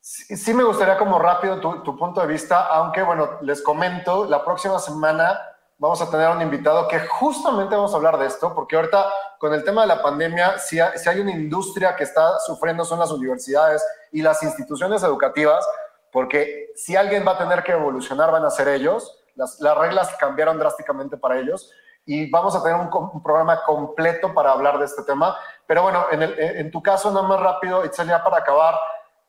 Sí, me gustaría como rápido tu, tu, punto de vista, aunque bueno, les comento, la próxima semana vamos a tener un invitado que justamente vamos a hablar de esto, porque ahorita con el tema de la pandemia, si, hay una industria que está sufriendo son las universidades y las instituciones educativas, porque si alguien va a tener que evolucionar van a ser ellos, las, reglas cambiaron drásticamente para ellos y vamos a tener un, programa completo para hablar de este tema. Pero bueno, en, en tu caso, nada más rápido, Itzel, para acabar,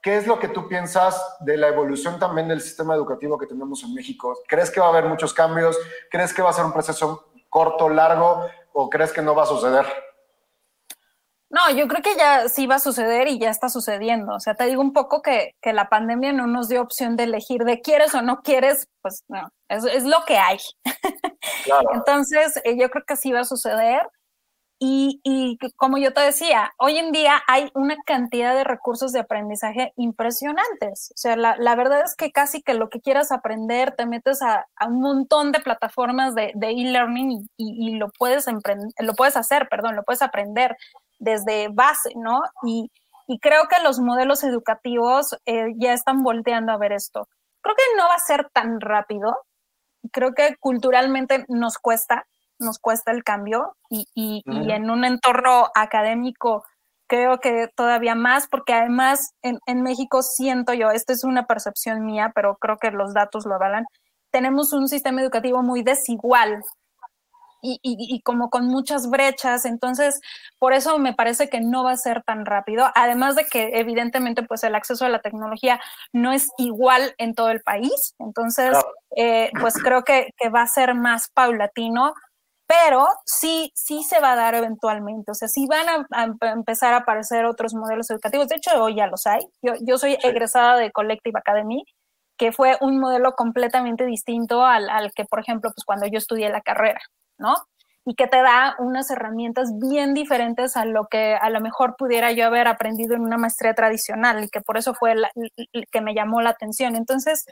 ¿qué es lo que tú piensas de la evolución también del sistema educativo que tenemos en México? ¿Crees que va a haber muchos cambios? ¿Crees que va a ser un proceso corto, largo o crees que no va a suceder? No, yo creo que ya sí va a suceder y ya está sucediendo. O sea, te digo un poco que, que la pandemia no nos dio opción de elegir de quieres o no quieres, pues no, es, es lo que hay. Claro. Entonces, eh, yo creo que sí va a suceder. Y, y, como yo te decía, hoy en día hay una cantidad de recursos de aprendizaje impresionantes. O sea, la, verdad es que casi que lo que quieras aprender, te metes a, un montón de plataformas de e-learning y, lo, puedes lo puedes hacer, perdón, lo puedes aprender desde base, ¿no? Y, y creo que los modelos educativos eh, ya están volteando a ver esto. Creo que no va a ser tan rápido. Creo que culturalmente nos cuesta, nos cuesta el cambio y, y, y en un entorno académico creo que todavía más, porque además en, en, México siento yo, esto es una percepción mía, pero creo que los datos lo avalan, tenemos un sistema educativo muy desigual y, y, y, como con muchas brechas, entonces por eso me parece que no va a ser tan rápido, además de que evidentemente pues el acceso a la tecnología no es igual en todo el país, entonces eh, pues creo que, que, va a ser más paulatino, pero sí, sí se va a dar eventualmente, o sea, sí van a, a empezar a aparecer otros modelos educativos, de hecho hoy ya los hay, yo, yo soy sí. egresada de Collective Academy, que fue un modelo completamente distinto al, al que, por ejemplo, pues cuando yo estudié la carrera. ¿no? Y que te da unas herramientas bien diferentes a lo que a lo mejor pudiera yo haber aprendido en una maestría tradicional y que por eso fue la, que me llamó la atención. Entonces,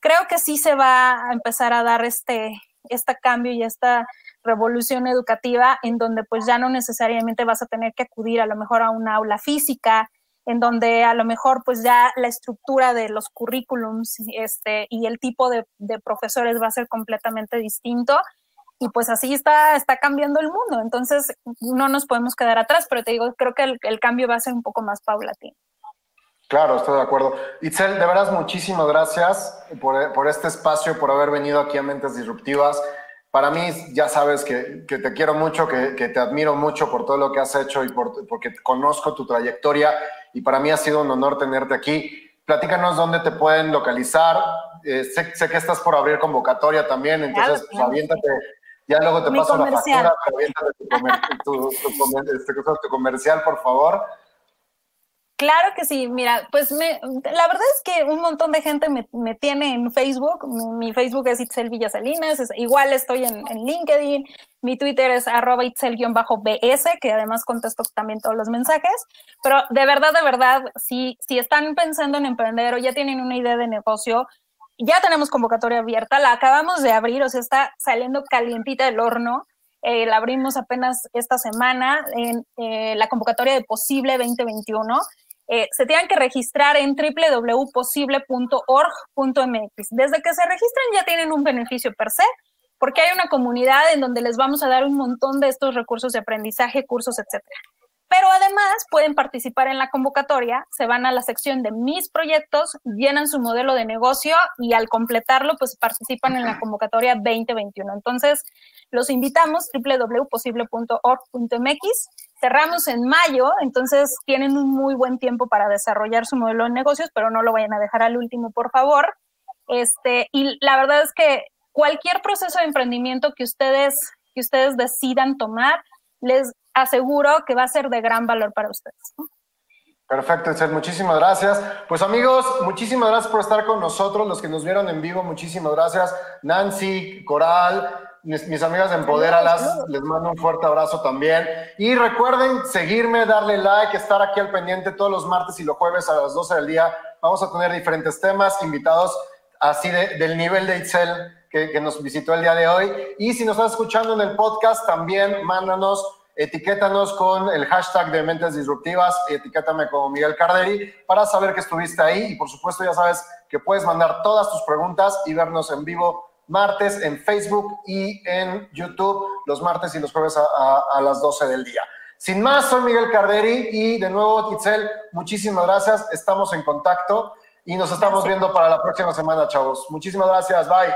creo que sí se va a empezar a dar este, este cambio y esta revolución educativa en donde pues ya no necesariamente vas a tener que acudir a lo mejor a una aula física, en donde a lo mejor pues ya la estructura de los currículums este, y el tipo de, profesores va a ser completamente distinto y pues así está, está cambiando el mundo. Entonces no nos podemos quedar atrás, pero te digo, creo que el, el cambio va a ser un poco más paulatino. Claro, estoy de acuerdo. Itzel, de veras, muchísimas gracias por, por, este espacio, por haber venido aquí a Mentes Disruptivas. Para mí, ya sabes que, que te quiero mucho, que, que, te admiro mucho por todo lo que has hecho y por, porque conozco tu trayectoria y para mí ha sido un honor tenerte aquí. Platícanos dónde te pueden localizar. Eh, sé, sé, que estás por abrir convocatoria también, entonces pues, aviéntate ya luego te Mi paso comercial. la factura, tu, comer, tu, tu, este, tu, comercial, por favor. Claro que sí, mira, pues me, la verdad es que un montón de gente me, tiene en Facebook, mi, Facebook es Itzel Villasalinas, es, igual estoy en, en, LinkedIn, mi Twitter es arroba Itzel-BS, que además contesto también todos los mensajes, pero de verdad, de verdad, si, si están pensando en emprender o ya tienen una idea de negocio, ya tenemos convocatoria abierta, la acabamos de abrir, o sea, está saliendo calientita del horno. Eh, la abrimos apenas esta semana en eh, la convocatoria de Posible 2021. Eh, se tienen que registrar en www.posible.org.mx. Desde que se registran ya tienen un beneficio per se, porque hay una comunidad en donde les vamos a dar un montón de estos recursos de aprendizaje, cursos, etcétera. Pero además pueden participar en la convocatoria, se van a la sección de mis proyectos, llenan su modelo de negocio y al completarlo, pues participan en la convocatoria 2021. Entonces, los invitamos www.posible.org.mx. Cerramos en mayo, entonces tienen un muy buen tiempo para desarrollar su modelo de negocios, pero no lo vayan a dejar al último, por favor. Este, y la verdad es que cualquier proceso de emprendimiento que ustedes, que ustedes decidan tomar, les aseguro que va a ser de gran valor para ustedes. Perfecto, Esther, muchísimas gracias. Pues amigos, muchísimas gracias por estar con nosotros, los que nos vieron en vivo, muchísimas gracias. Nancy, Coral, mis, mis amigas de Empodéralas, les mando un fuerte abrazo también. Y recuerden seguirme, darle like, estar aquí al pendiente todos los martes y los jueves a las 12 del día. Vamos a tener diferentes temas, invitados así de, del nivel de Itzel que, que nos visitó el día de hoy. Y si nos estás escuchando en el podcast, también mándanos etiquétanos con el hashtag de Mentes Disruptivas, etiquétame como Miguel Carderi para saber que estuviste ahí y por supuesto ya sabes que puedes mandar todas tus preguntas y vernos en vivo martes en Facebook y en YouTube los martes y los jueves a, a, a las 12 del día. Sin más, soy Miguel Carderi y de nuevo, Itzel, muchísimas gracias, estamos en contacto y nos estamos viendo para la próxima semana, chavos. Muchísimas gracias, bye.